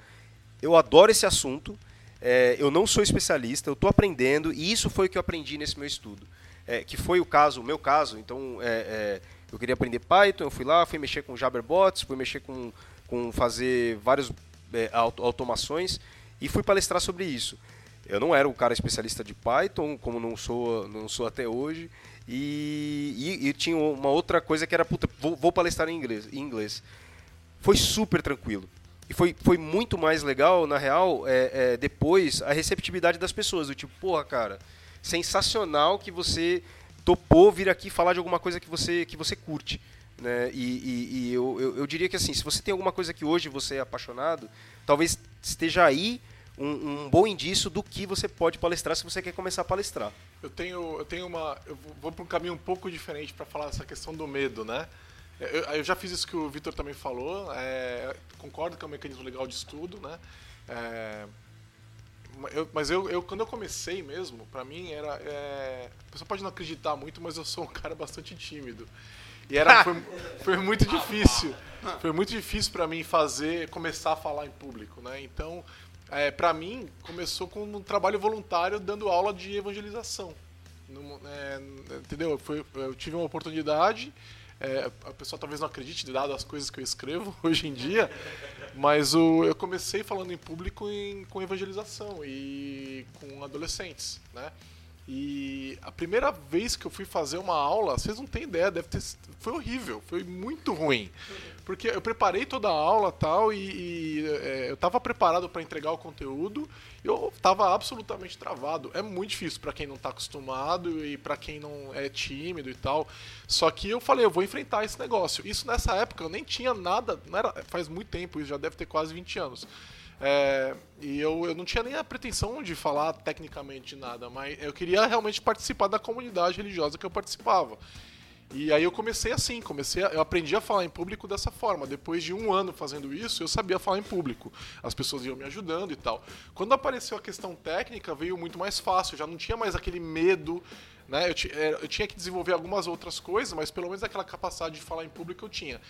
B: eu adoro esse assunto, é, eu não sou especialista, eu estou aprendendo e isso foi o que eu aprendi nesse meu estudo. É, que foi o caso, o meu caso. Então, é, é, eu queria aprender Python, eu fui lá, fui mexer com Jabberbots, fui mexer com, com fazer várias auto- automações e fui palestrar sobre isso. Eu não era um cara especialista de Python, como não sou, não sou até hoje. E, e- e tinha uma outra coisa que era, puta, vou, vou palestrar em inglês, em inglês. Foi super tranquilo. E foi, foi muito mais legal, na real, é, é, depois, a receptividade das pessoas. Do tipo, porra, cara, sensacional que você topou vir aqui falar de alguma coisa que você, que você curte. Né? E, e- e eu, eu, eu diria que assim, se você tem alguma coisa que hoje você é apaixonado, talvez esteja aí um, um bom indício do que você pode palestrar se você quer começar a palestrar.
A: Eu tenho, eu tenho uma. Eu vou- para um caminho um pouco diferente para falar essa questão do medo, né? Eu, eu já fiz isso que o Vitor também falou, é, concordo que é um mecanismo legal de estudo, né? É, eu- mas eu, eu- quando eu comecei mesmo, pra mim era. É, a pessoa pode não acreditar muito, mas eu sou um [LAUGHS] cara bastante tímido. E era, foi, foi muito difícil. Foi muito difícil pra mim fazer, começar a falar em público, né? Então, é, para mim, começou com um trabalho voluntário dando aula de evangelização. Num- é, entendeu? Foi, eu tive uma oportunidade. é, a pessoa talvez não acredite, dado as coisas que eu escrevo [LAUGHS] hoje em dia, mas o, eu comecei falando em público em- com evangelização e com adolescentes, né? E a primeira vez que eu fui fazer uma aula, vocês não têm ideia, deve ter, foi horrível, foi muito ruim. Porque eu preparei toda a aula tal, e, e é, eu estava preparado para entregar o conteúdo eu estava absolutamente travado. É muito difícil para quem não está acostumado e para quem não é tímido e tal. Só que eu falei, eu vou enfrentar esse negócio. Isso nessa época eu nem tinha nada, não era, faz muito tempo, isso já deve ter quase 20 anos. É, e eu, eu não tinha nem a pretensão de falar tecnicamente de nada, mas eu queria realmente participar da comunidade religiosa que eu participava. E aí eu comecei assim, comecei a- eu aprendi a falar em público dessa forma. Depois de um ano fazendo isso, eu sabia falar em público. As pessoas iam me ajudando e tal. Quando apareceu a questão técnica, veio muito mais fácil. Já não tinha mais aquele medo, né? Eu, é, eu tinha que desenvolver algumas outras coisas, mas pelo menos aquela capacidade de falar em público eu tinha.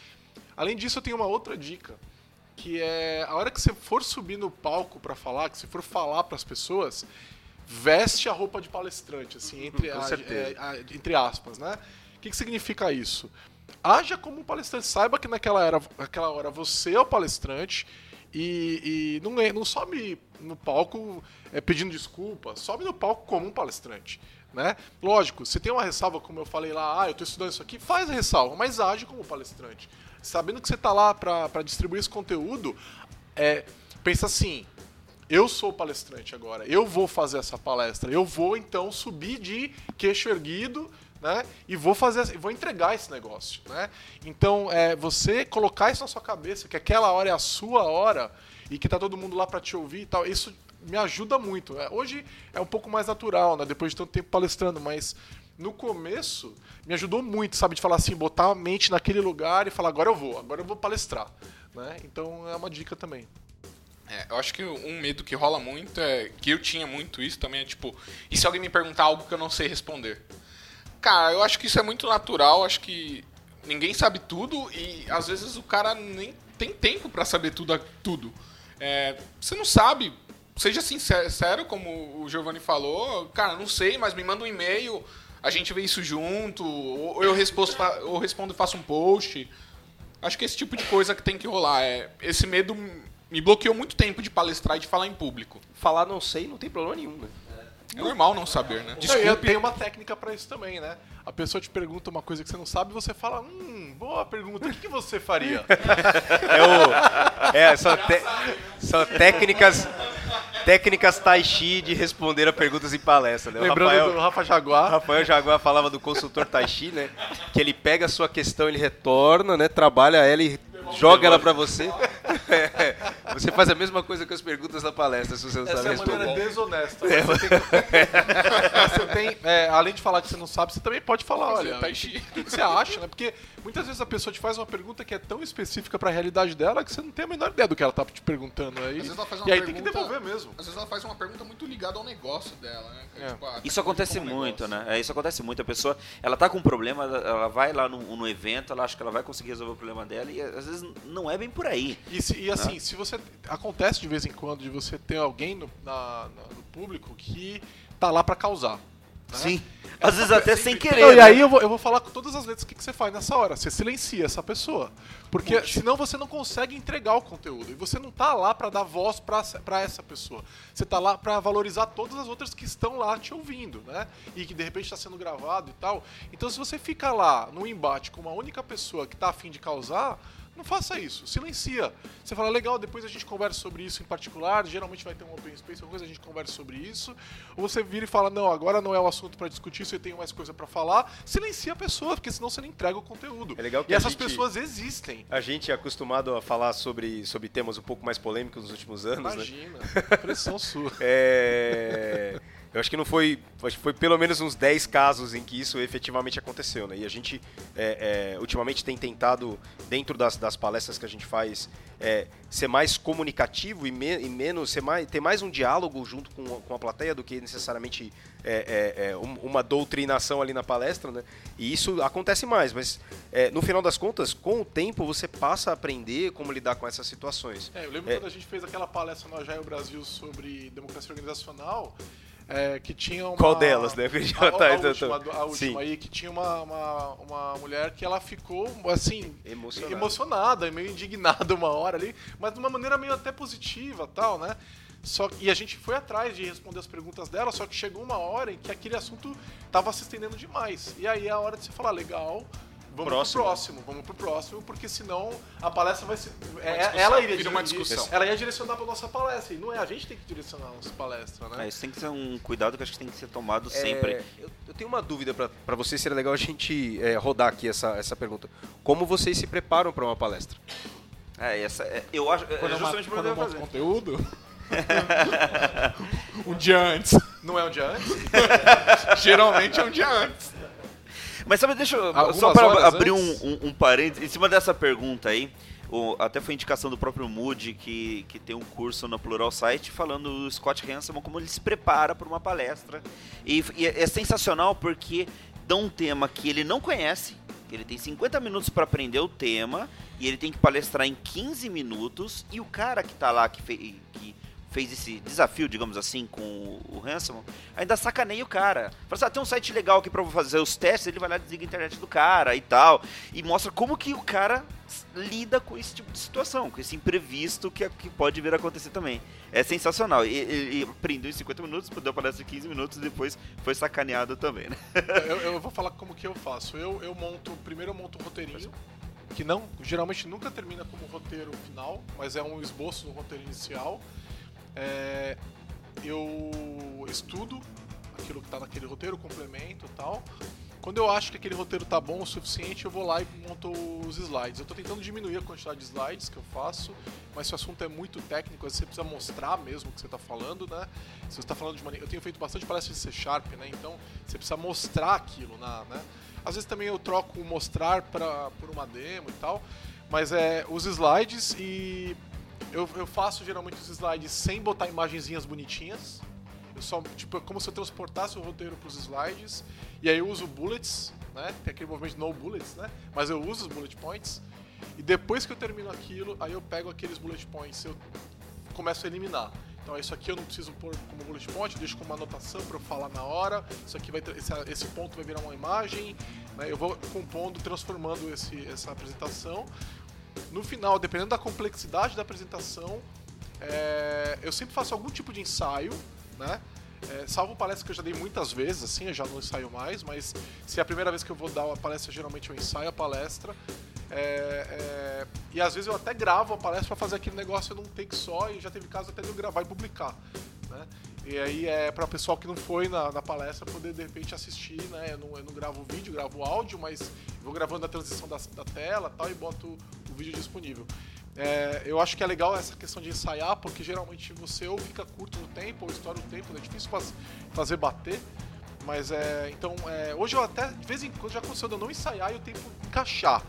A: Além disso, eu tenho uma outra dica, que é a hora que você for subir no palco para falar, que você for falar para as pessoas, veste a roupa de palestrante, assim, entre,
B: Com
A: a- é, a- entre aspas, né? O que, que significa isso? Haja como um palestrante, saiba que naquela, era, naquela hora você é o palestrante e, e não, é- não sobe no palco é, pedindo desculpa, sobe no palco como um palestrante. Né? Lógico, se tem uma ressalva, como eu falei lá, ah, eu estou estudando isso aqui, faz a ressalva, mas age como palestrante. Sabendo que você está lá para distribuir esse conteúdo, é, pensa assim, eu sou palestrante agora, eu vou fazer essa palestra, eu vou então subir de queixo erguido, né? E vou fazer, vou entregar esse negócio, né? Então, é, você colocar isso na sua cabeça, que aquela hora é a sua hora e que tá todo mundo lá para te ouvir e tal, isso me ajuda muito. né? Hoje é um pouco mais natural, né? Depois de tanto tempo palestrando, mas no começo me ajudou muito, sabe, de falar assim, botar a mente naquele lugar e falar agora eu vou, agora eu vou palestrar, né? Então é uma dica também.
E: É, eu acho que um medo que rola muito é. Que eu tinha muito isso também é tipo. E se alguém me perguntar algo que eu não sei responder? Cara, eu acho que isso é muito natural. Acho que ninguém sabe tudo e às vezes o cara nem tem tempo pra saber tudo. tudo. É, você não sabe. Seja sincero, como o Giovanni falou. Cara, não sei, mas me manda um e-mail. A gente vê isso junto. Ou eu respondo, ou respondo e faço um post. Acho que esse tipo de coisa que tem que rolar. É, esse medo me bloqueou muito tempo de palestrar e de falar em público.
B: Falar não sei não tem problema nenhum, né?
E: É normal não saber, né?
A: Não, e eu tenho uma técnica pra isso também, né? A pessoa te pergunta uma coisa que você não sabe e você fala, hum, boa pergunta, o que, que você faria? [LAUGHS]
B: É, o, é são, te- são técnicas técnicas tai chi de responder a perguntas em palestra. Né? O
A: Lembrando
B: Rafael,
A: do Rafa Jaguar.
B: Rafael Jaguar falava do consultor tai chi, né? Que ele pega a sua questão, ele retorna, né? Trabalha ela e joga ela pra você. É, [LAUGHS] [LAUGHS] você faz a mesma coisa com as perguntas da palestra, se você não
A: Essa
B: sabe
A: é a maneira
B: responder.
A: desonesta. mas Você tem, você tem, é, além de falar que você não sabe, você também pode falar, olha,
E: tai
A: o que, que você acha, né? Porque muitas vezes a pessoa te faz uma pergunta que é tão específica pra realidade dela que você não tem a menor ideia do que ela tá te perguntando. Aí,
E: Às vezes ela faz
A: e
E: uma
A: aí tem que
E: pergunta-
A: devolver mesmo.
E: Às vezes ela faz uma pergunta muito ligada ao negócio dela, né?
A: É.
E: Tipo, ah, tá
C: Isso acontece
E: como um
C: muito,
E: negócio.
C: né? É, isso acontece muito. A pessoa, ela tá com um problema, ela- vai lá no, no evento, ela acha que ela vai conseguir resolver o problema dela e às vezes não é bem por aí.
A: E, se- e assim, se você. Acontece de vez em quando de você ter alguém no, na- na- no público que tá lá pra causar. né?
C: Às vezes até sem querer.
A: Não, e
C: né?
A: aí eu vou, eu vou falar com todas as letras o que, que você faz nessa hora. Você silencia essa pessoa. Porque senão você não consegue entregar o conteúdo. E você não tá lá pra dar voz pra pra essa pessoa. Você tá lá pra valorizar todas as outras que estão lá te ouvindo, né? E que de repente está sendo gravado e tal. Então se você fica lá no embate com uma única pessoa que tá afim de causar. Não faça isso, silencia. Você fala, legal, depois a gente conversa sobre isso em particular. Geralmente vai ter um open space, alguma coisa a gente conversa sobre isso. Ou você vira e fala, não, agora não é o assunto pra discutir eu tenho mais coisa pra falar. Silencia a pessoa, porque senão você não entrega o conteúdo.
B: É legal que
A: e essas
B: gente-
A: pessoas existem.
B: A gente é acostumado a falar sobre, sobre temas um pouco mais polêmicos nos últimos anos, né?
A: Imagina, pressão sua. [LAUGHS]
B: É, Eu acho que não foi. Acho que foi pelo menos uns 10 casos em que isso efetivamente aconteceu, né? E a gente é, é, ultimamente tem tentado, dentro das, das palestras que a gente faz, é, ser mais comunicativo e, me, e, menos. Ser mais, ter mais um diálogo junto com, com a plateia do que necessariamente é, é, é, uma doutrinação ali na palestra, né? E isso acontece mais, mas no final das contas, com o tempo, você passa a aprender como lidar com essas situações.
A: eu lembro quando a gente fez aquela palestra no Agile Brasil sobre democracia organizacional. É, que tinha uma...
B: Qual delas, né? [LAUGHS]
A: A, a, a, última, a última aí, que tinha uma, uma, uma, mulher que ela ficou, assim, emocionada. emocionada, meio indignada uma hora ali, mas de uma maneira meio até positiva tal, né? Só, e a gente foi atrás de responder as perguntas dela, só que chegou uma hora em que aquele assunto estava se estendendo demais. E aí é a hora de você falar, legal, Vamos próximo. pro próximo, vamos pro próximo, porque senão a palestra vai ser. É, ela iria
E: uma discussão.
A: Ela ia direcionar pra nossa palestra. E não é a gente que tem que direcionar a nossa palestra, né?
C: É, isso tem que ser um cuidado que acho que tem que ser tomado é, sempre.
B: Eu, eu, tenho uma dúvida pra, pra vocês, seria legal a gente é, rodar aqui essa, essa pergunta. Como vocês se preparam pra uma palestra?
C: É, essa, é, eu acho.
E: Quando
C: é
E: justamente quando eu fazer. conteúdo. [LAUGHS] um dia antes.
A: Não é um dia antes? [LAUGHS]
E: Geralmente é um dia antes.
C: Mas sabe, deixa eu. Algumas só para abrir um, um, um parênteses, em cima dessa pergunta aí. O, até foi indicação do próprio Moody que, que tem um curso no Plural Site falando o Scott Hanselman como ele se prepara para uma palestra. E, e, é sensacional porque dá um tema que ele não conhece, ele tem 50 minutos para aprender o tema e ele tem que palestrar em 15 minutos e o cara que está lá que, que fez esse desafio, digamos assim, com o Hanselman, ainda sacaneia o cara. Fala assim, ah, tem um site legal aqui pra fazer os testes, ele vai lá e desliga a internet do cara e tal. E mostra como que o cara lida com esse tipo de situação, com esse imprevisto que, que pode vir a acontecer também. É sensacional. E, ele aprendeu em 50 minutos, deu palestra em 15 minutos e depois foi sacaneado também, né?
A: eu, eu, vou falar como que eu faço. Eu, eu monto, primeiro eu monto um roteirinho, que não, geralmente nunca termina como roteiro final, mas é um esboço do roteiro inicial é, eu estudo aquilo que está naquele roteiro, complemento e tal. Quando eu acho que aquele roteiro tá bom o suficiente, eu vou lá e monto os slides. Eu estou tentando diminuir a quantidade de slides que eu faço, mas se o assunto é muito técnico, você precisa mostrar mesmo o que você está falando, né? Se você está falando de maneira... Eu tenho feito bastante palestras de C Sharp, né? Então você precisa mostrar aquilo, na, né? Às vezes também eu troco mostrar pra, por uma demo e tal, mas é os slides e eu, eu faço geralmente os slides sem botar imagenzinhas bonitinhas. Eu só, tipo, é como se eu transportasse o roteiro para os slides. E aí eu uso bullets, né? Tem aquele movimento no bullets, né? Mas eu uso os bullet points. E depois que eu termino aquilo, aí eu pego aqueles bullet points, eu começo a eliminar. Então isso aqui eu não preciso pôr como bullet point, deixo como anotação para eu falar na hora. Isso aqui vai esse, esse ponto vai virar uma imagem, né? Eu vou compondo, transformando esse, essa apresentação no final, dependendo da complexidade da apresentação, é, eu sempre faço algum tipo de ensaio, né? É, salvo palestra que eu já dei muitas vezes, assim, eu já não ensaio mais, mas se é a primeira vez que eu vou dar uma palestra, geralmente eu ensaio a palestra. É, é, e às vezes eu até gravo a palestra para fazer aquele negócio num take só, e já teve caso até de eu gravar e publicar. Né? E aí é para o pessoal que não foi na, na, palestra poder de repente assistir, né? Eu não, eu não gravo vídeo, gravo áudio, mas vou gravando a transição da, da tela tal, e boto vídeo disponível. É, eu acho que é legal essa questão de ensaiar, porque geralmente você ou fica curto no tempo, ou estoura o tempo, né? é difícil faz, fazer bater. Mas é. Então, é, hoje eu até, de vez em quando, já aconteceu de eu não ensaiar e o tempo encaixar.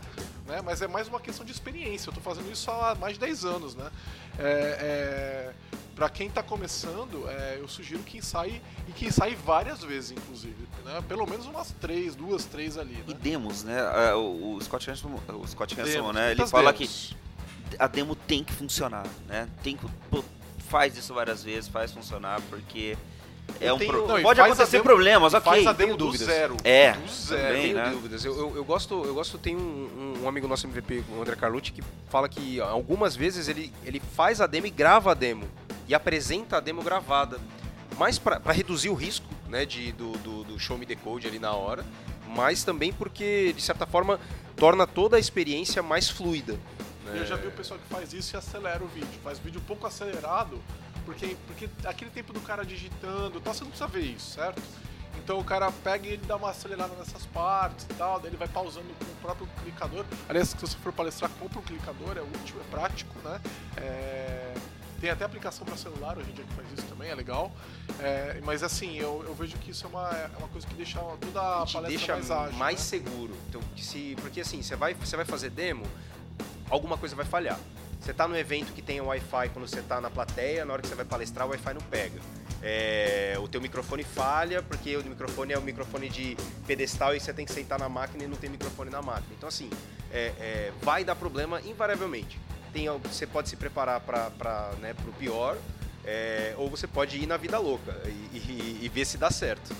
A: Né? Mas é mais uma questão de experiência. Eu estou fazendo isso há mais de 10 anos. Né? É, é para quem está começando, é, eu sugiro que ensaie e que ensaie várias vezes, inclusive, né? Pelo menos umas três, duas, três ali. Né?
C: E demos, né? É, o, Scott Hanson, o Scott Hanson, né? Ele fala demos. que a demo tem que funcionar, né? Tem que faz isso várias vezes, faz funcionar porque é um tenho, pro... não, pode acontecer demo, problemas, ok.
A: Faz a demo do zero.
C: É,
B: do zero. Também, né? dúvidas. Eu, eu, eu, gosto, eu gosto, tem um, um, amigo nosso MVP, o André Carlucci, que fala que algumas vezes ele, ele faz a demo e grava a demo e apresenta a demo gravada. Mais para reduzir o risco né, de, do, do, do show me decode ali na hora, mas também porque, de certa forma, torna toda a experiência mais fluida.
A: Né? Eu já vi o pessoal que faz isso e acelera o vídeo. Faz vídeo um pouco acelerado, porque, porque aquele tempo do cara digitando, tá, você não precisa ver isso, certo? Então o cara pega e ele dá uma acelerada nessas partes e tal, daí ele vai pausando com o próprio clicador. Aliás, se você for palestrar, compra um clicador, é útil, é prático, né? É Tem até aplicação para celular hoje em dia que faz isso também, é legal. É, mas assim, eu, eu vejo que isso é uma, é uma coisa que deixa toda a palestra
B: deixa
A: mais ágil.
B: mais
A: né?
B: seguro. Então, se, porque assim, você vai, você vai fazer demo, alguma coisa vai falhar. Você tá no evento que tem o Wi-Fi quando você tá na plateia, na hora que você vai palestrar, o Wi-Fi não pega. É, o teu microfone falha, porque o microfone é um microfone de pedestal e você tem que sentar na máquina e não tem microfone na máquina. Então, assim, é, é, vai dar problema invariavelmente. Tem, você pode se preparar para né, o pior, é, ou você pode ir na vida louca e, e- e ver se dá certo.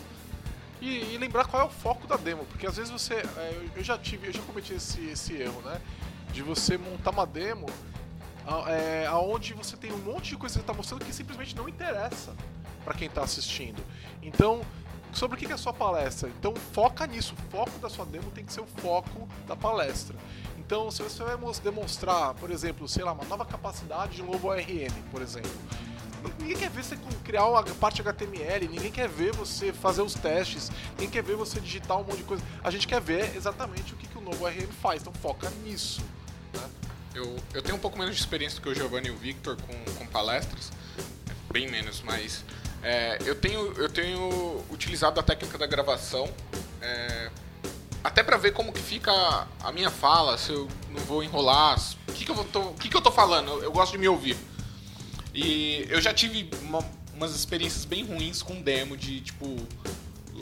A: E, e lembrar qual é o foco da demo, porque às vezes você. é, eu- já tive, eu já cometi esse, esse erro, né? De você montar uma demo é, aonde você tem um monte de coisa que você está mostrando que simplesmente não interessa para quem está assistindo. Então, sobre o que é a sua palestra? Então foca nisso. O foco da sua demo tem que ser o foco da palestra. Então, se você vai demonstrar, por exemplo, sei lá, uma nova capacidade de um novo ORM, por exemplo. Ninguém quer ver você criar uma parte HTML, ninguém quer ver você fazer os testes, ninguém quer ver você digitar um monte de coisa. A gente quer ver exatamente o que, que o novo ORM faz, então foca nisso. Né?
E: Eu, eu tenho um pouco menos de experiência do que o Giovanni e o Victor com, com palestras, bem menos, mas é, eu, tenho, eu tenho utilizado a técnica da gravação, é, até para ver como que fica a minha fala, se eu não vou enrolar, o que, que, eu, tô, que, que eu tô falando, eu, eu gosto de me ouvir. E eu já tive uma- umas experiências bem ruins com demo de tipo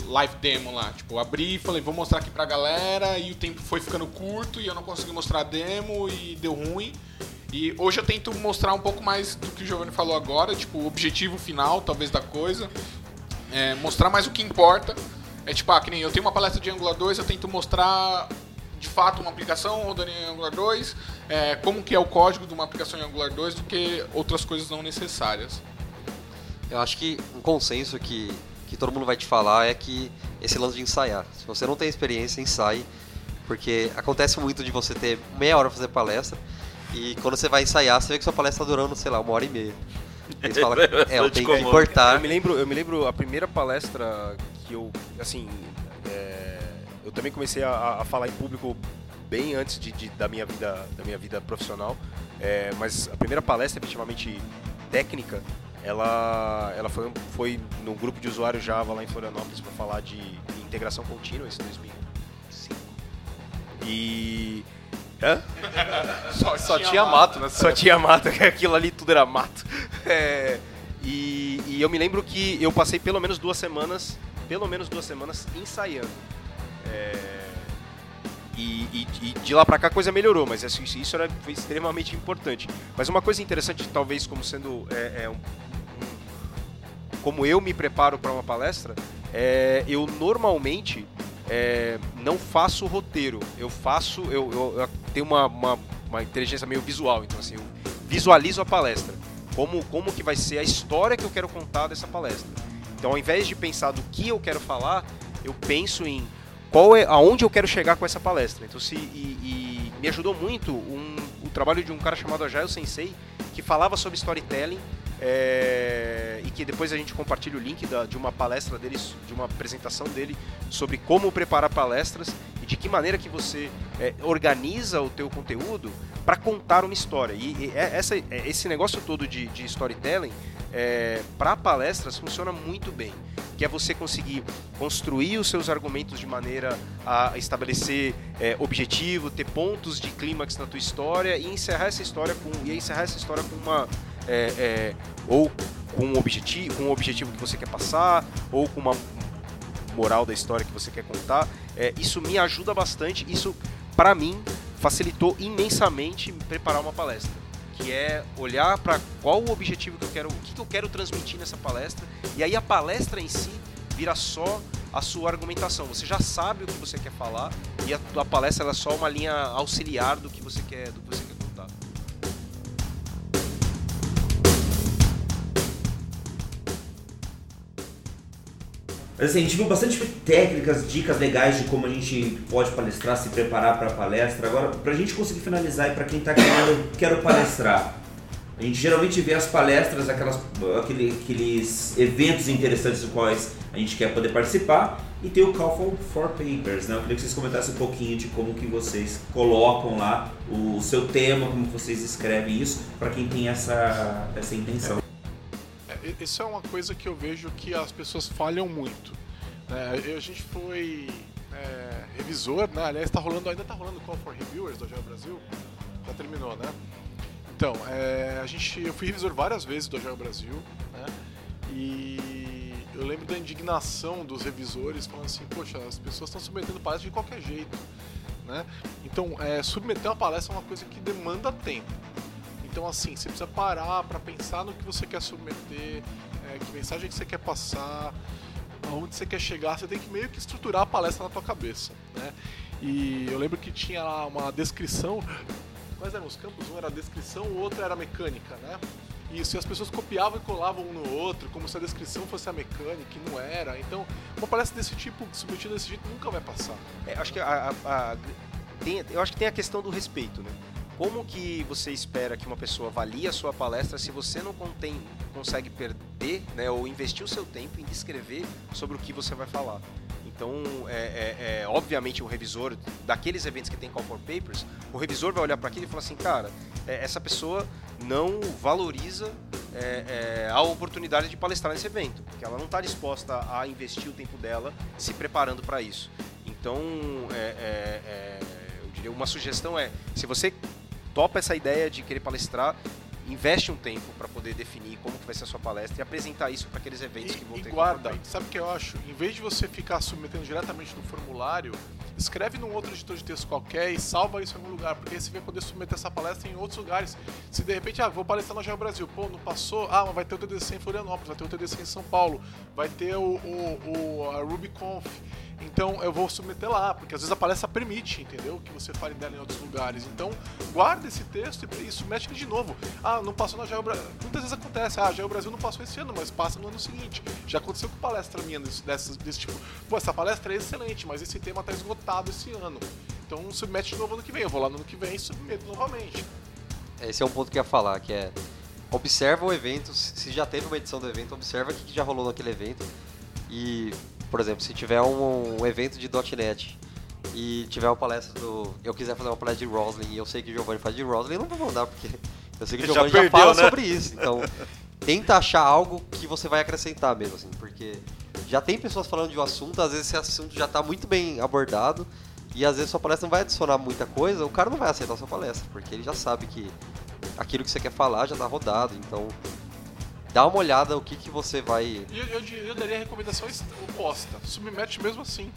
E: live demo lá. Tipo, abri e falei, vou mostrar aqui pra galera, e o tempo foi ficando curto e eu não consegui mostrar a demo e deu ruim. E hoje eu tento mostrar um pouco mais do que o Giovanni falou agora, tipo, o objetivo final, talvez, da coisa. É, mostrar mais o que importa. É tipo, ah, que nem eu tenho uma palestra de Angular 2, eu tento mostrar de fato uma aplicação rodando em Angular 2, é, como que é o código de uma aplicação em Angular 2 do que outras coisas não necessárias.
D: Eu acho que um consenso que, que todo mundo vai te falar é que esse lance de ensaiar. Se você não tem experiência, ensaie. Porque acontece muito de você ter meia hora pra fazer palestra e quando você vai ensaiar, você vê que sua palestra tá durando, sei lá, uma hora e meia. Aí você fala, é, eu tenho que cortar.
B: Eu me lembro, eu me lembro a primeira palestra que eu, assim, é, eu também comecei a, a falar em público bem antes de, de- da minha vida, da minha vida profissional. É, mas a primeira palestra, efetivamente técnica, ela, ela foi, foi no grupo de usuários Java lá em Florianópolis para falar de integração contínua, isso em 2005. E Hã? [LAUGHS]
A: Só, tinha mato, né?
B: Só tinha mato, [LAUGHS] aquilo ali tudo era mato. É, e, e eu me lembro que eu passei pelo menos duas semanas, pelo menos duas semanas ensaiando. É, e, e- e de lá pra cá a coisa melhorou, mas isso, isso era, foi extremamente importante. Mas uma coisa interessante, talvez como sendo é, é um- um- como eu me preparo para uma palestra, é, eu normalmente é, não faço roteiro. Eu faço, eu, eu- eu tenho uma, uma, uma inteligência meio visual, então assim, eu visualizo a palestra. Como, como que vai ser a história que eu quero contar dessa palestra. Então, ao invés de pensar do que eu quero falar, eu penso em qual é aonde eu quero chegar com essa palestra. Então, se, e, e me ajudou muito um, o trabalho de um cara chamado Agile Sensei, que falava sobre storytelling é, e que depois a gente compartilha o link da- de uma palestra dele, de uma apresentação dele sobre como preparar palestras e de que maneira que você é, organiza o teu conteúdo para contar uma história. E, e é- essa, é- esse negócio todo de, de storytelling para palestras funciona muito bem, que é você conseguir construir os seus argumentos de maneira a estabelecer é, objetivo, ter pontos de clímax na tua história e encerrar essa história com e encerrar essa história com uma é, é, ou com um objetivo, com um objetivo que você quer passar, ou com uma moral da história que você quer contar. É, isso me ajuda bastante. Isso, para mim, facilitou imensamente me preparar uma palestra. Que é olhar para qual o objetivo que eu quero, o que, eu quero transmitir nessa palestra, e aí a palestra em si vira só a sua argumentação. Você já sabe o que você quer falar e a tua palestra é só uma linha auxiliar do que você quer, do que você
F: Mas assim, a gente viu bastante técnicas, dicas legais de como a gente pode palestrar, se preparar para palestra. Agora, para a gente conseguir finalizar e para quem está querendo, quero palestrar, a gente geralmente vê as palestras, aquelas, aquele- aqueles eventos interessantes dos quais a gente quer poder participar, E tem o Call for, for Papers, né? Eu queria que vocês comentassem um pouquinho de como que vocês colocam lá o seu tema, como vocês escrevem isso, para quem tem essa, essa intenção.
A: Isso é uma coisa que eu vejo que as pessoas falham muito. É, a gente foi é, revisor, né? Aliás, tá rolando, ainda está rolando o Call for Reviewers do Agile Brasil. Já terminou, né? Então, é, a gente, eu fui revisor várias vezes do Agile Brasil, né? E eu lembro da indignação dos revisores falando assim, poxa, as pessoas estão submetendo palestra de qualquer jeito, né? Então, é, submeter uma palestra é uma coisa que demanda tempo. Então, assim, você precisa parar para pensar no que você quer submeter, é, que mensagem que você quer passar, aonde você quer chegar, você tem que meio que estruturar a palestra na tua cabeça, né? E eu lembro que tinha lá uma descrição, quais eram os campos? Um era a descrição, o outro era a mecânica, né? Isso, e as pessoas copiavam e colavam um no outro, como se a descrição fosse a mecânica, e não era. Então, uma palestra desse tipo, submetida desse jeito, nunca vai passar.
B: É, acho que a, a, a, tem, eu acho que tem a questão do respeito, né? Como que você espera que uma pessoa avalie a sua palestra se você não contém, consegue perder, né, ou investir o seu tempo em descrever sobre o que você vai falar? Então, é, é, é, obviamente, o revisor daqueles eventos que tem call for papers, o revisor vai olhar para aquilo e falar assim, cara, é, essa pessoa não valoriza é, é, a oportunidade de palestrar nesse evento, porque ela não está disposta a investir o tempo dela se preparando para isso. Então, eu diria, uma sugestão é, se você topa essa ideia de querer palestrar, investe um tempo para poder definir como que vai ser a sua palestra e apresentar isso para aqueles eventos
A: e,
B: que vão ter.
A: E guarda, sabe o que eu acho? Em vez de você ficar submetendo diretamente no formulário, escreve num outro editor de texto qualquer e salva isso em algum lugar, porque aí você vai poder submeter essa palestra em outros lugares. Se de repente, ah, vou palestrar no Geo Brasil, pô, não passou, ah, mas vai ter o TDC em Florianópolis, vai ter o TDC em São Paulo, vai ter o, o, o a RubyConf. Então eu vou submeter lá, porque às vezes a palestra permite, entendeu? Que você fale dela em outros lugares. Então guarda esse texto e submete ele de novo. Ah, não passou na Geo Brasil. Muitas vezes acontece, ah, a Geo Brasil não passou esse ano, mas passa no ano seguinte. Já aconteceu com palestra minha desse, desse, desse tipo. Pô, essa palestra é excelente, mas esse tema está esgotado esse ano. Então submete de novo ano que vem. Eu vou lá no ano que vem e submeto novamente.
D: Esse é um ponto que eu ia falar, que é observa o evento, se já teve uma edição do evento, observa o que já rolou naquele evento e por exemplo, se tiver um, um evento de .NET e tiver uma palestra do... Eu quiser fazer uma palestra de Roslyn e eu sei que o Giovanni faz de Roslyn, não vou mandar, porque [LAUGHS] eu sei que o Giovanni já, já fala né? sobre isso. Então, tenta achar algo que você vai acrescentar mesmo, assim, porque já tem pessoas falando de um assunto, às vezes esse assunto já está muito bem abordado e às vezes sua palestra não vai adicionar muita coisa, o cara não vai aceitar sua palestra, porque ele já sabe que aquilo que você quer falar já está rodado, então dá uma olhada o que, que você vai.
A: Eu, eu, eu daria a recomendação oposta. Submete mesmo assim.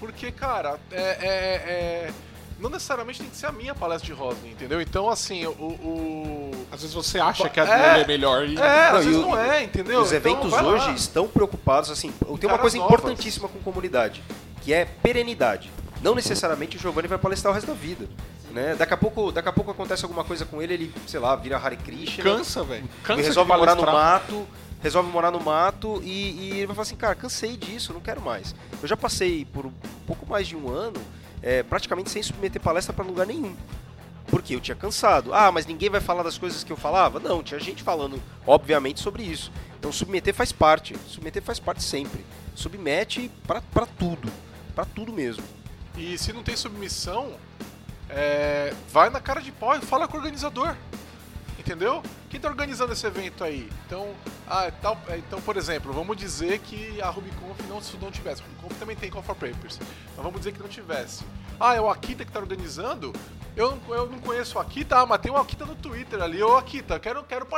A: Porque, cara, é, é, é, não necessariamente tem que ser a minha palestra de Roslin, entendeu? Então, assim, o. o...
E: Às vezes você acha que a é, é melhor
A: e. É, não, às vezes não é, entendeu?
B: Os então, eventos hoje estão preocupados, assim. Tem uma coisa novas. importantíssima com comunidade, que é perenidade. Não necessariamente o Giovanni vai palestrar o resto da vida. Né? Daqui, a pouco, daqui a pouco acontece alguma coisa com ele, ele, sei lá, vira Hare Krishna.
E: Cansa, velho. Cansa
B: resolve morar no mato, resolve morar no mato e, e, ele vai falar assim, cara, cansei disso, não quero mais. Eu já passei por um pouco mais de um ano é, praticamente sem submeter palestra para lugar nenhum. Porque eu tinha cansado. Ah, mas ninguém vai falar das coisas que eu falava? Não, tinha gente falando, obviamente, sobre isso. Então submeter faz parte. Submeter faz parte sempre. Submete para tudo. para tudo mesmo.
A: E se não tem submissão, é, vai na cara de pau e fala com o organizador. Entendeu? Quem está organizando esse evento aí? Então, ah, é tal, é, então, por exemplo, vamos dizer que a RubyConf não, não tivesse. A RubyConf também tem Call for Papers. Mas vamos dizer que não tivesse. Ah, é o Akita que está organizando? Eu não, eu não conheço o Akita, ah, mas tem o Akita no Twitter ali. Ô, Akita, quero, quero.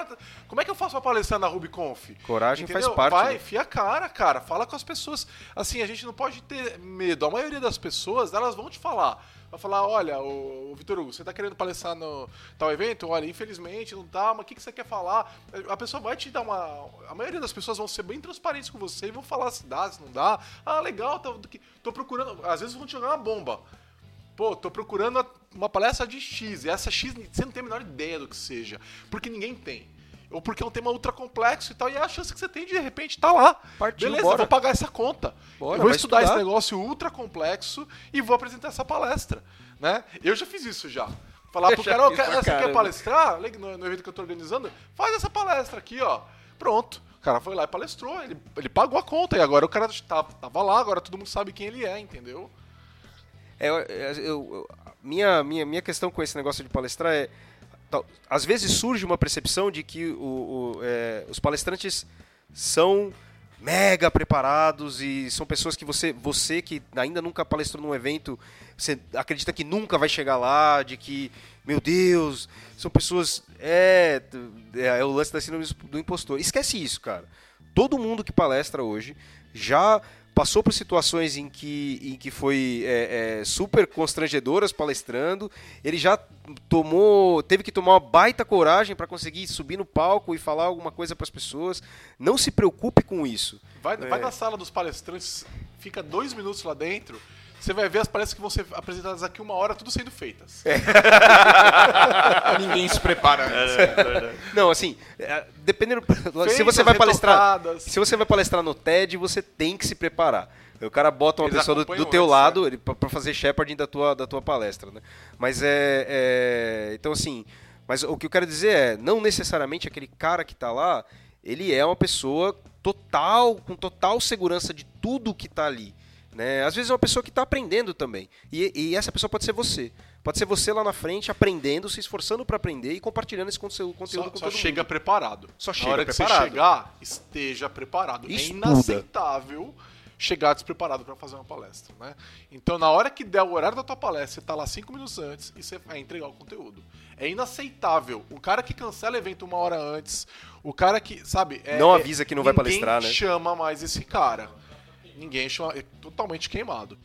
A: Como é que eu faço uma palestra na RubyConf?
B: Coragem Entendeu? faz parte.
A: Vai,
B: né?
A: fia a cara, cara. Fala com as pessoas. Assim, a gente não pode ter medo. A maioria das pessoas, elas vão te falar vai falar, olha, o, o Vitor Hugo, você está querendo palestrar no tal evento? Olha, infelizmente não tá, mas o que, que você quer falar? A pessoa vai te dar uma... A maioria das pessoas vão ser bem transparentes com você e vão falar se dá, se não dá. Ah, legal, tô, tô procurando... Às vezes vão te jogar uma bomba. Pô, tô procurando uma palestra de X, e essa X você não tem a menor ideia do que seja, porque ninguém tem ou porque é um tema ultra complexo e tal, e é a chance que você tem de, de repente, estar tá lá.
B: Partiu,
A: Beleza,
B: bora.
A: vou pagar essa conta. Bora, eu vou estudar, estudar, esse negócio ultra complexo e vou apresentar essa palestra. Né? Eu já fiz isso já. Falar [LAUGHS] pro cara, oh, você quer palestrar no, no evento que eu tô organizando? Faz essa palestra aqui, ó. Pronto. O cara foi lá e palestrou, ele, ele pagou a conta, e agora o cara tá, tava lá, agora todo mundo sabe quem ele é, entendeu?
B: É, eu- eu- minha, minha, minha questão com esse negócio de palestrar é. Às vezes surge uma percepção de que o- o, é, os palestrantes são mega preparados e são pessoas que você, você que ainda nunca palestrou num evento, você acredita que nunca vai chegar lá, de que, meu Deus, são pessoas. É, é, é o lance da síndrome do impostor. Esquece isso, cara. Todo mundo que palestra hoje já passou por situações em que, em que foi é, é, super constrangedoras palestrando. Ele já tomou, teve que tomar uma baita coragem para conseguir subir no palco e falar alguma coisa para as pessoas. Não se preocupe com isso.
A: Vai,
B: É.
A: vai na sala dos palestrantes, fica dois minutos lá dentro, você vai ver as palestras que vão ser apresentadas aqui uma hora, tudo sendo feitas.
B: É. [LAUGHS]
E: Ninguém se prepara antes.
B: Não, assim, é, dependendo. se
A: Feitas,
B: você vai palestrar, se você vai palestrar no TED, você tem que se preparar. O cara bota uma
A: Eles
B: pessoa do, do teu
A: antes,
B: lado pra, pra fazer shepherding da tua, da tua palestra, né? Mas é, é- Então, assim. Mas o que eu quero dizer é, não necessariamente aquele cara que tá lá, ele é uma pessoa total, com total segurança de tudo que tá ali. Né? Às vezes é uma pessoa que está aprendendo também. E, e essa pessoa pode ser você. Pode ser você lá na frente, aprendendo, se esforçando para aprender e compartilhando esse conteúdo, conteúdo
A: Só,
B: com
A: só
B: todo
A: chega
B: mundo.
A: preparado.
B: Só
A: Na
B: chega
A: hora
B: preparado.
A: que você chegar, esteja preparado.
B: Estuda.
A: É inaceitável chegar despreparado para fazer uma palestra, né? Então, na hora que der o horário da tua palestra, você tá lá cinco minutos antes e você vai entregar o conteúdo. É inaceitável. O cara que cancela evento uma hora antes, o cara que, sabe... é-
B: Não
A: é-
B: avisa que não vai palestrar, né?
A: Chama mais esse cara. Ninguém chama... É totalmente queimado.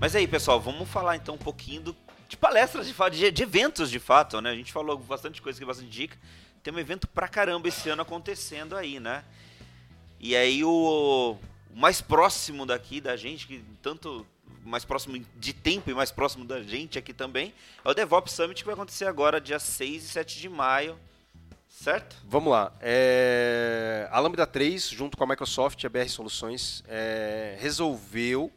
C: Mas aí, pessoal, vamos falar então um pouquinho do- de palestras, de, fa- de, de eventos de fato, né? A gente falou bastante coisa bastante dica. Tem um evento pra caramba esse ano acontecendo aí, né? E aí o, o mais próximo daqui da gente, que tanto mais próximo de tempo e mais próximo da gente aqui também, é o DevOps Summit que vai acontecer agora, dia 6 e 7 de maio. Certo?
B: Vamos lá. É, A Lambda 3, junto com a Microsoft e a BR Soluções, é, resolveu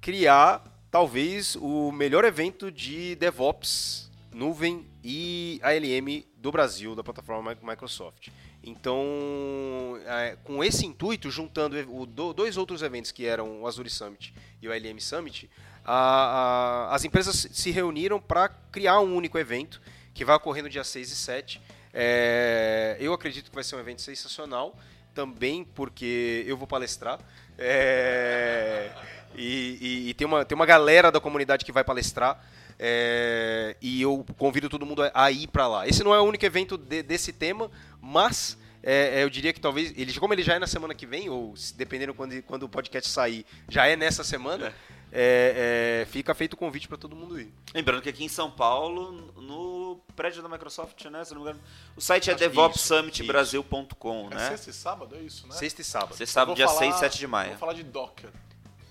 B: criar talvez o melhor evento de DevOps, nuvem e ALM do Brasil, da plataforma Mi- Microsoft. Então, é, com esse intuito, juntando o do- dois outros eventos que eram o Azure Summit e o ALM Summit, a- a- as empresas se reuniram para criar um único evento que vai ocorrer no dia 6 e 7. É, eu acredito que vai ser um evento sensacional, também porque eu vou palestrar. É, e e- e tem, uma, tem uma galera da comunidade que vai palestrar. É, e eu convido todo mundo a- ir para lá. Esse não é o único evento de- desse tema, mas é, é, eu diria que talvez, ele, como ele já é na semana que vem, ou se- dependendo quando, quando o podcast sair, já é nessa semana, é, é, fica feito o convite para todo mundo ir.
C: Lembrando que aqui em São Paulo, no prédio da Microsoft, né? Se não me engano, o site é devopsummitbrasil.com,
A: É
C: né?
A: sexta e sábado, é isso, né?
B: Sexta e sábado.
C: Você
A: Eu
C: sabe,
A: vou
C: dia
A: falar-
C: 6 e 7 de maio.
A: Vou falar de Docker.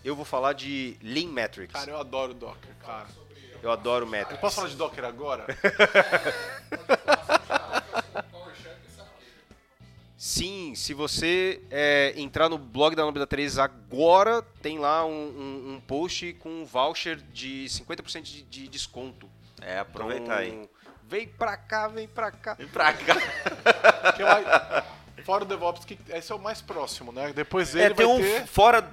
B: Eu vou falar de Lean Metrics.
A: Cara, eu adoro Docker, cara.
B: Eu adoro
A: Eu
B: Metrics.
A: posso falar de Docker agora? [LAUGHS]
B: Sim, se você é, entrar no blog da Lambda 3 agora, tem lá um, um- um post com um voucher de 50% de, de desconto.
C: É, aproveitar aí.
B: Então, Vem pra cá, vem pra cá.
C: Vem pra cá. [LAUGHS]
A: É Fora o DevOps, que esse é o mais próximo, né? Depois dele
C: É, tem
A: vai
C: um
A: ter...
C: fora,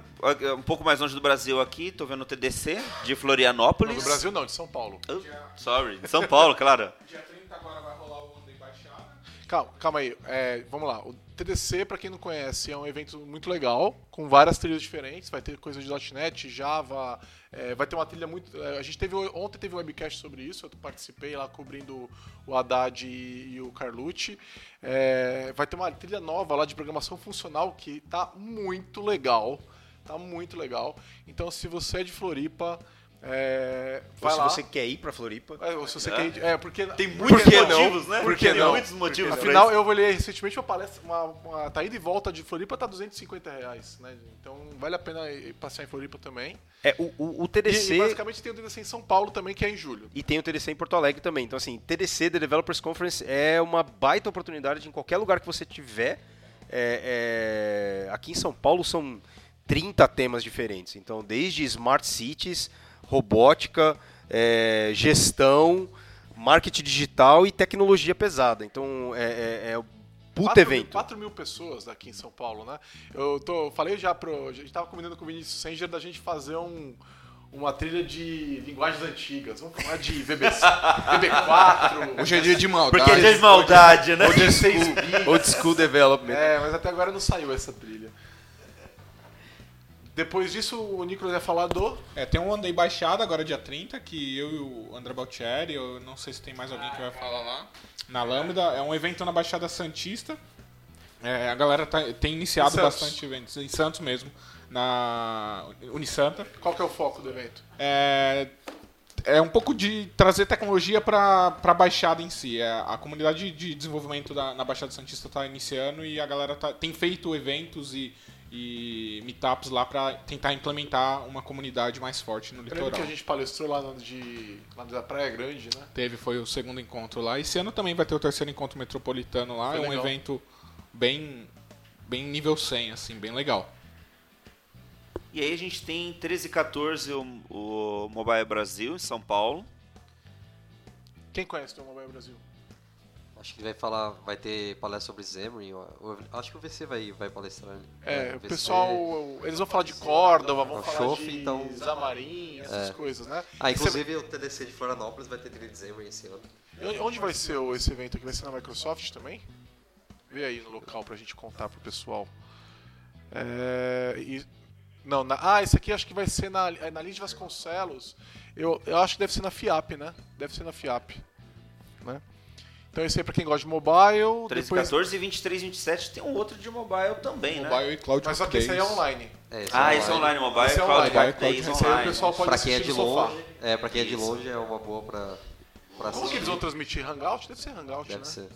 C: um pouco mais longe do Brasil aqui, tô vendo o TDC de Florianópolis.
A: Não, do Brasil não, de São Paulo.
C: Oh, sorry, de São Paulo, claro.
A: Calma, calma aí. É, vamos lá. O TDC, pra quem não conhece, é um evento muito legal, com várias trilhas diferentes. Vai ter coisa de .NET, Java, é, vai ter uma trilha muito... é, a gente teve... Ontem teve um webcast sobre isso, eu participei lá cobrindo o Haddad e, e o Carlucci. É, vai ter uma trilha nova lá de programação funcional que tá muito legal. Tá muito legal. Então, se você é de Floripa, é,
B: Ou se
A: lá.
B: você quer ir pra Floripa.
A: É, ou se você
C: É.
A: quer... É, porque...
C: Tem muitos
B: que não?
C: motivos, né?
A: Por que
C: Tem
A: não?
C: muitos motivos.
A: Afinal, eu olhei recentemente uma palestra, uma, uma tá ida e volta de Floripa tá 250 reais, né? Então vale a pena ir passear em Floripa também.
B: É, o, o, o
A: E,
B: TDC...
A: e basicamente tem o TDC em São Paulo também, que é em julho.
B: E tem o TDC em Porto Alegre também. Então, assim, TDC, The Developers Conference, é uma baita oportunidade de, em qualquer lugar que você tiver, é, é, aqui em São Paulo são 30 temas diferentes. Então, desde smart cities, robótica, é, gestão, marketing digital e tecnologia pesada. Então, é, é, é o puto
A: 4
B: evento.
A: Mil, 4 mil pessoas daqui em São Paulo, né? Eu tô, falei já pro. A gente tava combinando com o Vinícius Sanger da gente fazer um, uma trilha de linguagens antigas. Vamos falar de VBC, [LAUGHS] VB4.
E: Hoje é dia de maldade.
C: Porque é de maldade, né?
A: 6 bits.
B: Old School Development.
A: É, mas até agora não saiu essa trilha. Depois disso, o Nicolas ia falar do.
E: É, tem um Andei Baixada agora dia 30, que eu e o André Baltieri, eu não sei se tem mais alguém que vai falar lá, na Lambda. É um evento na Baixada Santista. É, a galera tá- tem iniciado bastante eventos, em Santos mesmo, na Unisanta.
A: Qual que é o foco do evento?
E: É, é um pouco de trazer tecnologia para a Baixada em si. É, a comunidade de desenvolvimento da, na Baixada Santista está iniciando e a galera tá- tem feito eventos e, e meetups lá para tentar implementar uma comunidade mais forte no
A: Eu lembro que
E: litoral.
A: a gente palestrou lá, no de, lá da Praia Grande, né?
E: Teve, foi o segundo encontro lá. Esse ano também vai ter o terceiro encontro metropolitano lá.
A: Foi
E: é um
A: legal.
E: evento bem, bem nível 100, assim, bem legal.
C: E aí a gente tem 13 e 14 o, o Mobile Brasil em São Paulo.
A: Quem conhece o Mobile Brasil?
D: Acho que vai falar, vai ter palestra sobre. Eu- Acho que o VC vai, vai palestrar. né?
A: É, o
D: VC
A: pessoal. Eles vão falar de Córdoba, vão
D: O
A: falar
D: Chof,
A: de
D: então-
A: Zamarim, essas
D: É.
A: coisas, né?
D: Ah,
A: E você-
D: inclusive o TDC de Florianópolis vai ter trilha de Xamarin esse ano.
A: E Onde vai ser esse evento aqui? Vai ser na Microsoft também? Vê aí no local pra gente contar pro pessoal. É, e- não, na- ah, esse aqui acho que vai ser na, é na Lins de Vasconcelos. Eu, eu acho que deve ser na FIAP, né? Deve ser na FIAP. Né? Então esse aí pra quem gosta de mobile.
C: 13 e
A: depois,
C: 14 e 23 e 27 tem um outro de mobile também, né?
E: Mobile e Cloud
A: mas só que esse aí é online.
D: É,
C: Ah, esse é online, mobile,
A: Esse é
C: Cloud
A: online.
C: Hack Days
A: Esse aí o
C: online.
A: pessoal pode
D: Pra quem é de longe, é, pra quem é de longe é uma boa pra, pra
A: Como que
D: assistir.
A: eles vão transmitir? Hangout? Deve ser Hangout,
D: Deve
A: né?
D: ser.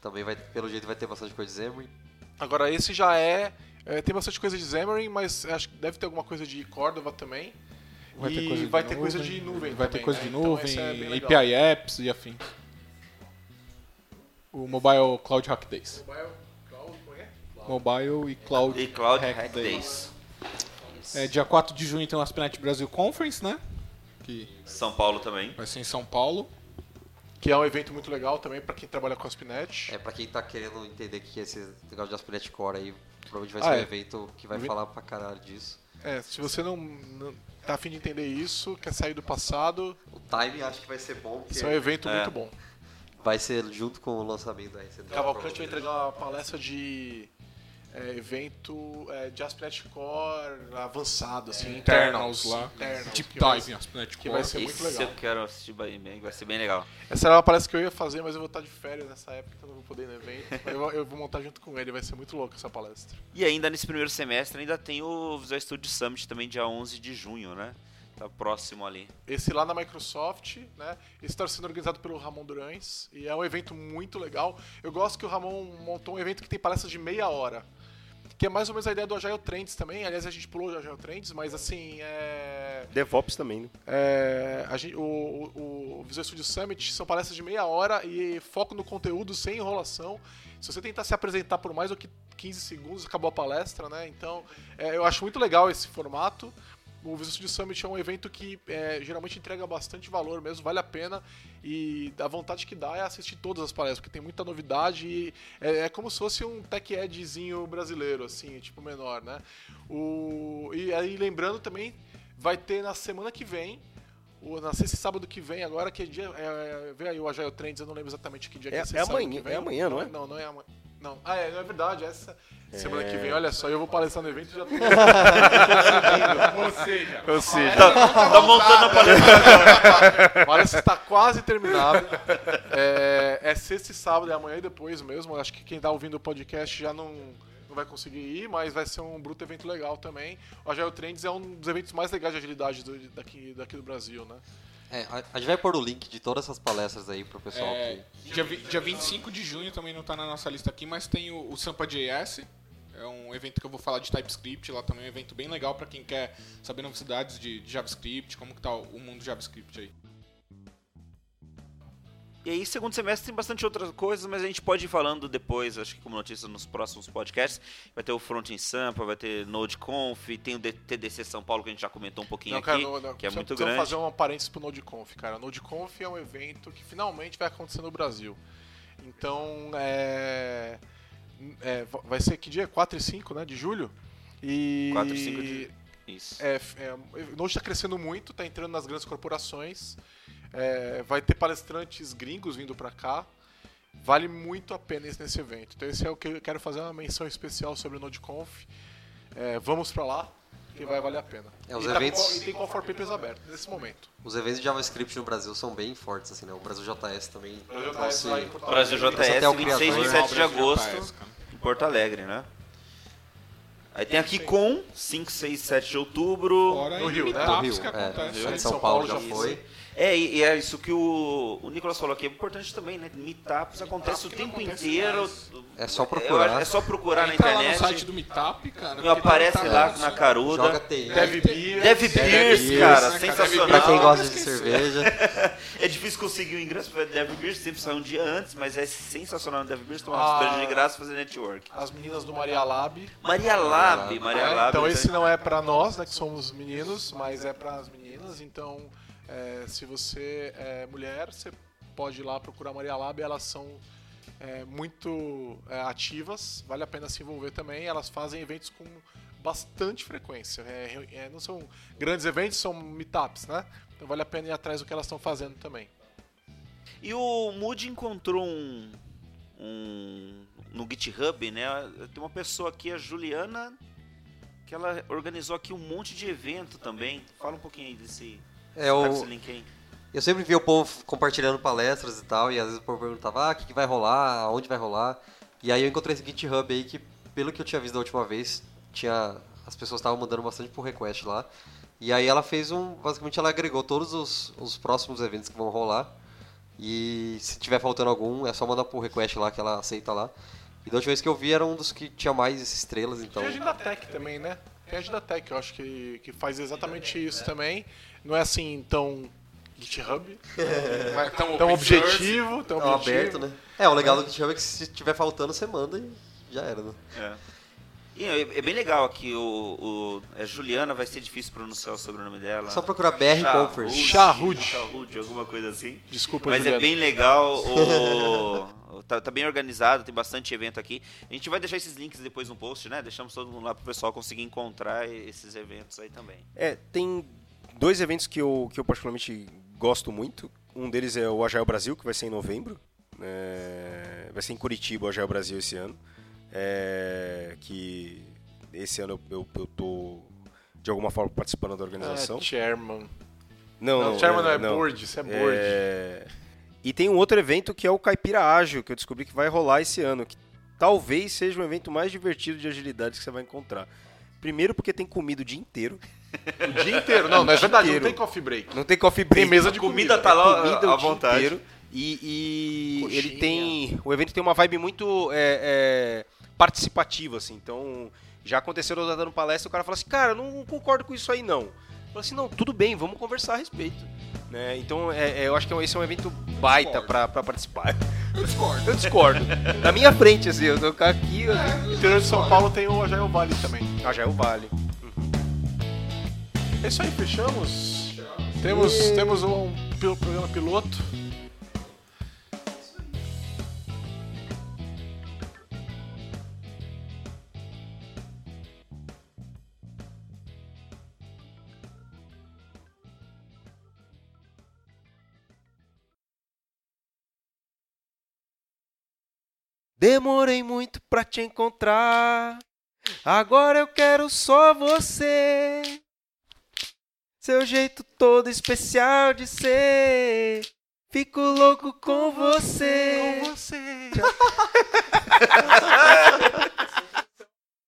D: Também vai, pelo jeito vai ter bastante coisa de Xamarin.
A: Agora esse já é, é, tem bastante coisa de Xamarin, mas acho que deve ter alguma coisa de Córdoba também.
E: Vai ter
A: E
E: coisa de
A: vai ter
E: nuvem,
A: coisa de nuvem
E: Vai
A: também,
E: ter coisa
A: né?
E: de
A: Então
E: nuvem,
A: esse é.
E: API Apps e afins. O Mobile Cloud Hack Days.
A: Mobile, Cloud, como é?
E: Mobile e Cloud,
C: E Cloud
E: Hack,
C: Hack
E: Days.
C: Days.
E: É, dia 4 de junho tem o Aspinet Brasil Conference, né? Que
C: São Paulo também.
E: vai ser em São Paulo.
A: Que é um evento muito legal também pra quem trabalha com Aspinet.
D: É, pra quem tá querendo entender o que é esse negócio de Aspinet Core aí, provavelmente vai
A: Ah,
D: ser um
A: é.
D: evento que vai falar pra caralho disso.
A: É, se você não, não tá afim de entender isso, quer sair do passado,
D: O timing acho que vai ser bom, porque
A: esse é um evento
C: É.
A: muito bom.
D: Vai ser junto com o lançamento da RC2.
A: Cavalcante vai entregar uma palestra de é, evento é, de Aspinet Core avançado, assim,
E: Internals lá.
A: Internals,
E: Deep
A: que vai
E: Dive em Aspinet
A: que vai
E: Core.
A: ser muito
C: Esse
A: legal.
C: eu quero assistir bem, vai ser bem legal.
A: Essa era uma palestra que eu ia fazer, mas eu vou estar de férias nessa época, então não vou poder ir no evento. Eu, eu vou montar junto com ele, vai ser muito louco essa palestra.
C: E ainda nesse primeiro semestre ainda tem o Visual Studio Summit também dia 11 de junho, né? Tá próximo ali.
A: Esse lá na Microsoft, né? Esse está sendo organizado pelo Ramon Durães e é um evento muito legal. Eu gosto que o Ramon montou um evento que tem palestras de meia hora. Que é mais ou menos a ideia do Agile Trends também. Aliás, a gente pulou o Agile Trends, mas assim, é...
B: DevOps também, né?
A: É, a gente- o, o, o Visual Studio Summit são palestras de meia hora e foco no conteúdo sem enrolação. Se você tentar se apresentar por mais do que 15 segundos, acabou a palestra, né? Então, é, eu acho muito legal esse formato. O Visual Studio Summit é um evento que é, geralmente entrega bastante valor mesmo, vale a pena. E a vontade que dá é assistir todas as palestras, porque tem muita novidade e é, é como se fosse um tech edzinho brasileiro, assim, tipo menor, né? O, e aí, lembrando também, vai ter na semana que vem o, na sexta e sábado que vem, agora, que é dia. É, vê aí o Agile Trends, eu não lembro exatamente que dia
B: É-
A: que é. sexta
B: é
A: sábado
B: amanhã- é amanhã, não é?
A: Não, não é amanhã. Não. Ah, é, é verdade, essa semana
B: É.
A: que vem. Olha só, eu vou palestrar no evento e já tô. [LAUGHS]
E: Ou seja,
B: Ou seja,
C: Tá montando a palestra.
A: A palestra está quase terminada. É, é sexta e sábado, é amanhã e depois mesmo. Acho que quem tá ouvindo o podcast já não, não vai conseguir ir, mas vai ser um bruto evento legal também. O Agile Trends é um dos eventos mais legais de agilidade do- daqui, daqui do Brasil, né?
D: É, a, a gente vai pôr o link de todas essas palestras aí pro pessoal
E: é,
D: que.
E: dia, dia 25 de junho também não tá na nossa lista aqui, mas tem o, o Sampa JS. É um evento que eu vou falar de TypeScript, lá também é um evento bem legal para quem quer saber novidades de, de JavaScript, como que tá o, o mundo JavaScript aí.
C: E aí, segundo semestre, tem bastante outras coisas, mas a gente pode ir falando depois, acho que como notícia nos próximos podcasts. Vai ter o Front em Sampa, vai ter NodeConf, tem o TDC São Paulo, que a gente já comentou um pouquinho
A: Não, cara,
C: aqui,
A: não, não,
C: que é muito grande.
A: fazer um parênteses pro NodeConf, cara. O NodeConf é um evento que finalmente vai acontecer no Brasil. Então, é, é, va- vai ser que dia? 4 e 5, né, de julho? E
C: 4 e 5 de... Isso.
A: É, é, o Node está crescendo muito, está entrando nas grandes corporações. É, vai ter palestrantes gringos vindo para cá. Vale muito a pena esse nesse evento. Então esse é o que eu quero fazer uma menção especial sobre o NodeConf. É, vamos para lá, que vai valer a pena.
D: É, os
A: e, tá
D: eventos-
A: com- e tem Call for Papers aberto nesse momento.
D: Os eventos de JavaScript no Brasil são bem fortes, assim, né? O Brasil JS também. Trouxe-
A: tava lá em Porto
C: Brasil.
D: Esse até é
C: JS,
D: o
C: 26 e
D: criador.
C: 27 de
E: Brasil
C: agosto,
E: JS,
C: em Porto Alegre, né? Aí tem aqui com 5, 6, 7 de outubro.
E: Fora
A: No Rio, né?
E: meetups
D: No Rio,
E: que
D: é.
E: acontece.
D: Em
A: Em
D: São,
A: São
D: Paulo,
A: Paulo
D: já
A: já
D: foi.
C: É, e, é isso que o, o Nicolas falou aqui, é importante também, né? Meetups acontece o tempo
A: acontece
C: inteiro.
A: mais.
D: É só procurar.
C: acho- É só procurar na
E: Entra lá no
C: internet.
E: site do Meetup, cara.
C: Não
E: porque
C: aparece
E: tá-
C: lá
E: tá-
C: na caruda.
D: Joga TI.
A: Dev Beer.
C: Dev
E: Dev
C: Beers,
E: Beers,
C: cara,
E: né, cara?
C: sensacional.
D: Pra quem gosta de cerveja. [LAUGHS]
C: É difícil conseguir o ingresso para Dev Beers, sempre sai um dia antes, mas é sensacional no Dev Beers tomar
A: Ah.
C: uma cerveja de graça e fazer network.
A: As meninas do Maria Lab.
C: Maria Lab, Maria
A: É,
C: Lab.
A: então
C: né?
A: esse não é pra nós, né, que somos meninos, mas é para as meninas. Então, é, se você é mulher, você pode ir lá procurar Maria Lab. Elas são é, muito é, ativas, vale a pena se envolver também. Elas fazem eventos com bastante frequência. É, é, não são grandes eventos, são meetups, né? Então vale a pena ir atrás do que elas estão fazendo também.
C: E o Moody encontrou um, um- no GitHub, né? Tem uma pessoa aqui, a Juliana, que ela organizou aqui um monte de evento também. Fala um pouquinho aí desse,
D: É o,
C: esse link aí.
D: Eu sempre via o povo compartilhando palestras e tal, e às vezes o povo perguntava, ah, o que, que vai rolar, onde vai rolar. E aí eu encontrei esse GitHub aí que, pelo que eu tinha visto da última vez, tinha as pessoas estavam mandando bastante por request lá. E aí ela fez um, basicamente ela agregou todos os, os próximos eventos que vão rolar. E se tiver faltando algum, é só mandar por request lá que ela aceita lá. E da última vez que eu vi era um dos que tinha mais estrelas, então...
A: Tem a Agenda Tech também, né? Tem a Agenda Tech, eu acho que, que faz exatamente isso também. Não é assim tão GitHub, [LAUGHS]
E: Vai tão
A: tão
E: source.
A: objetivo, tão
D: É
A: objetivo.
D: aberto, né? É, o legal do GitHub é que se tiver faltando, você manda e já era, né?
C: É. E é, é bem legal aqui, o, o é Juliana, vai ser difícil pronunciar o sobrenome dela.
D: É só procurar BR Conference.
A: Charrud.
C: Charrud, alguma coisa assim.
A: Desculpa,
C: Mas é
A: Juliana.
C: bem legal, [LAUGHS] o, tá, tá bem organizado, tem bastante evento aqui. A gente vai deixar esses links depois no post, né? Deixamos todo mundo lá pro pessoal conseguir encontrar esses eventos aí também.
B: É, tem dois eventos que eu, que eu particularmente gosto muito. Um deles é o Agile Brasil, que vai ser em novembro. É, vai ser em Curitiba o Agile Brasil esse ano. É, que esse ano eu, eu, eu tô de alguma forma participando da organização.
A: Ah, chairman.
B: não,
A: Não,
B: não,
A: chairman não é
B: não.
A: board, isso é board.
B: É, E tem um outro evento que é o Caipira Ágil, que eu descobri que vai rolar esse ano, que talvez seja o evento mais divertido de agilidade que você vai encontrar. Primeiro porque tem comida o dia inteiro.
A: O dia inteiro. Não, não é verdade, não tem coffee break.
B: Não tem coffee break.
A: Tem mesa de
C: comida
A: comida.
C: tá lá
B: comida
C: à
B: o dia
C: vontade.
B: inteiro. E, e ele tem. O evento tem uma vibe muito é, é, participativa, assim. Então, já aconteceu eu dando palestra, o cara fala assim, cara, eu não concordo com isso aí, não. Eu falo assim, não, tudo bem, vamos conversar a respeito. Né? Então, é, é, eu acho que esse é um evento baita pra participar.
E: Eu discordo.
B: Eu discordo. Na minha frente, assim, eu tô aqui, eu...
A: No interior de São Paulo tem o Agile Valley também.
B: É o Vale.
A: É isso aí, fechamos. Temos, temos um programa piloto.
B: Demorei muito pra te encontrar. Agora eu quero só você. Seu jeito todo especial de ser. Fico louco com você.
A: Com você. [LAUGHS] [LAUGHS]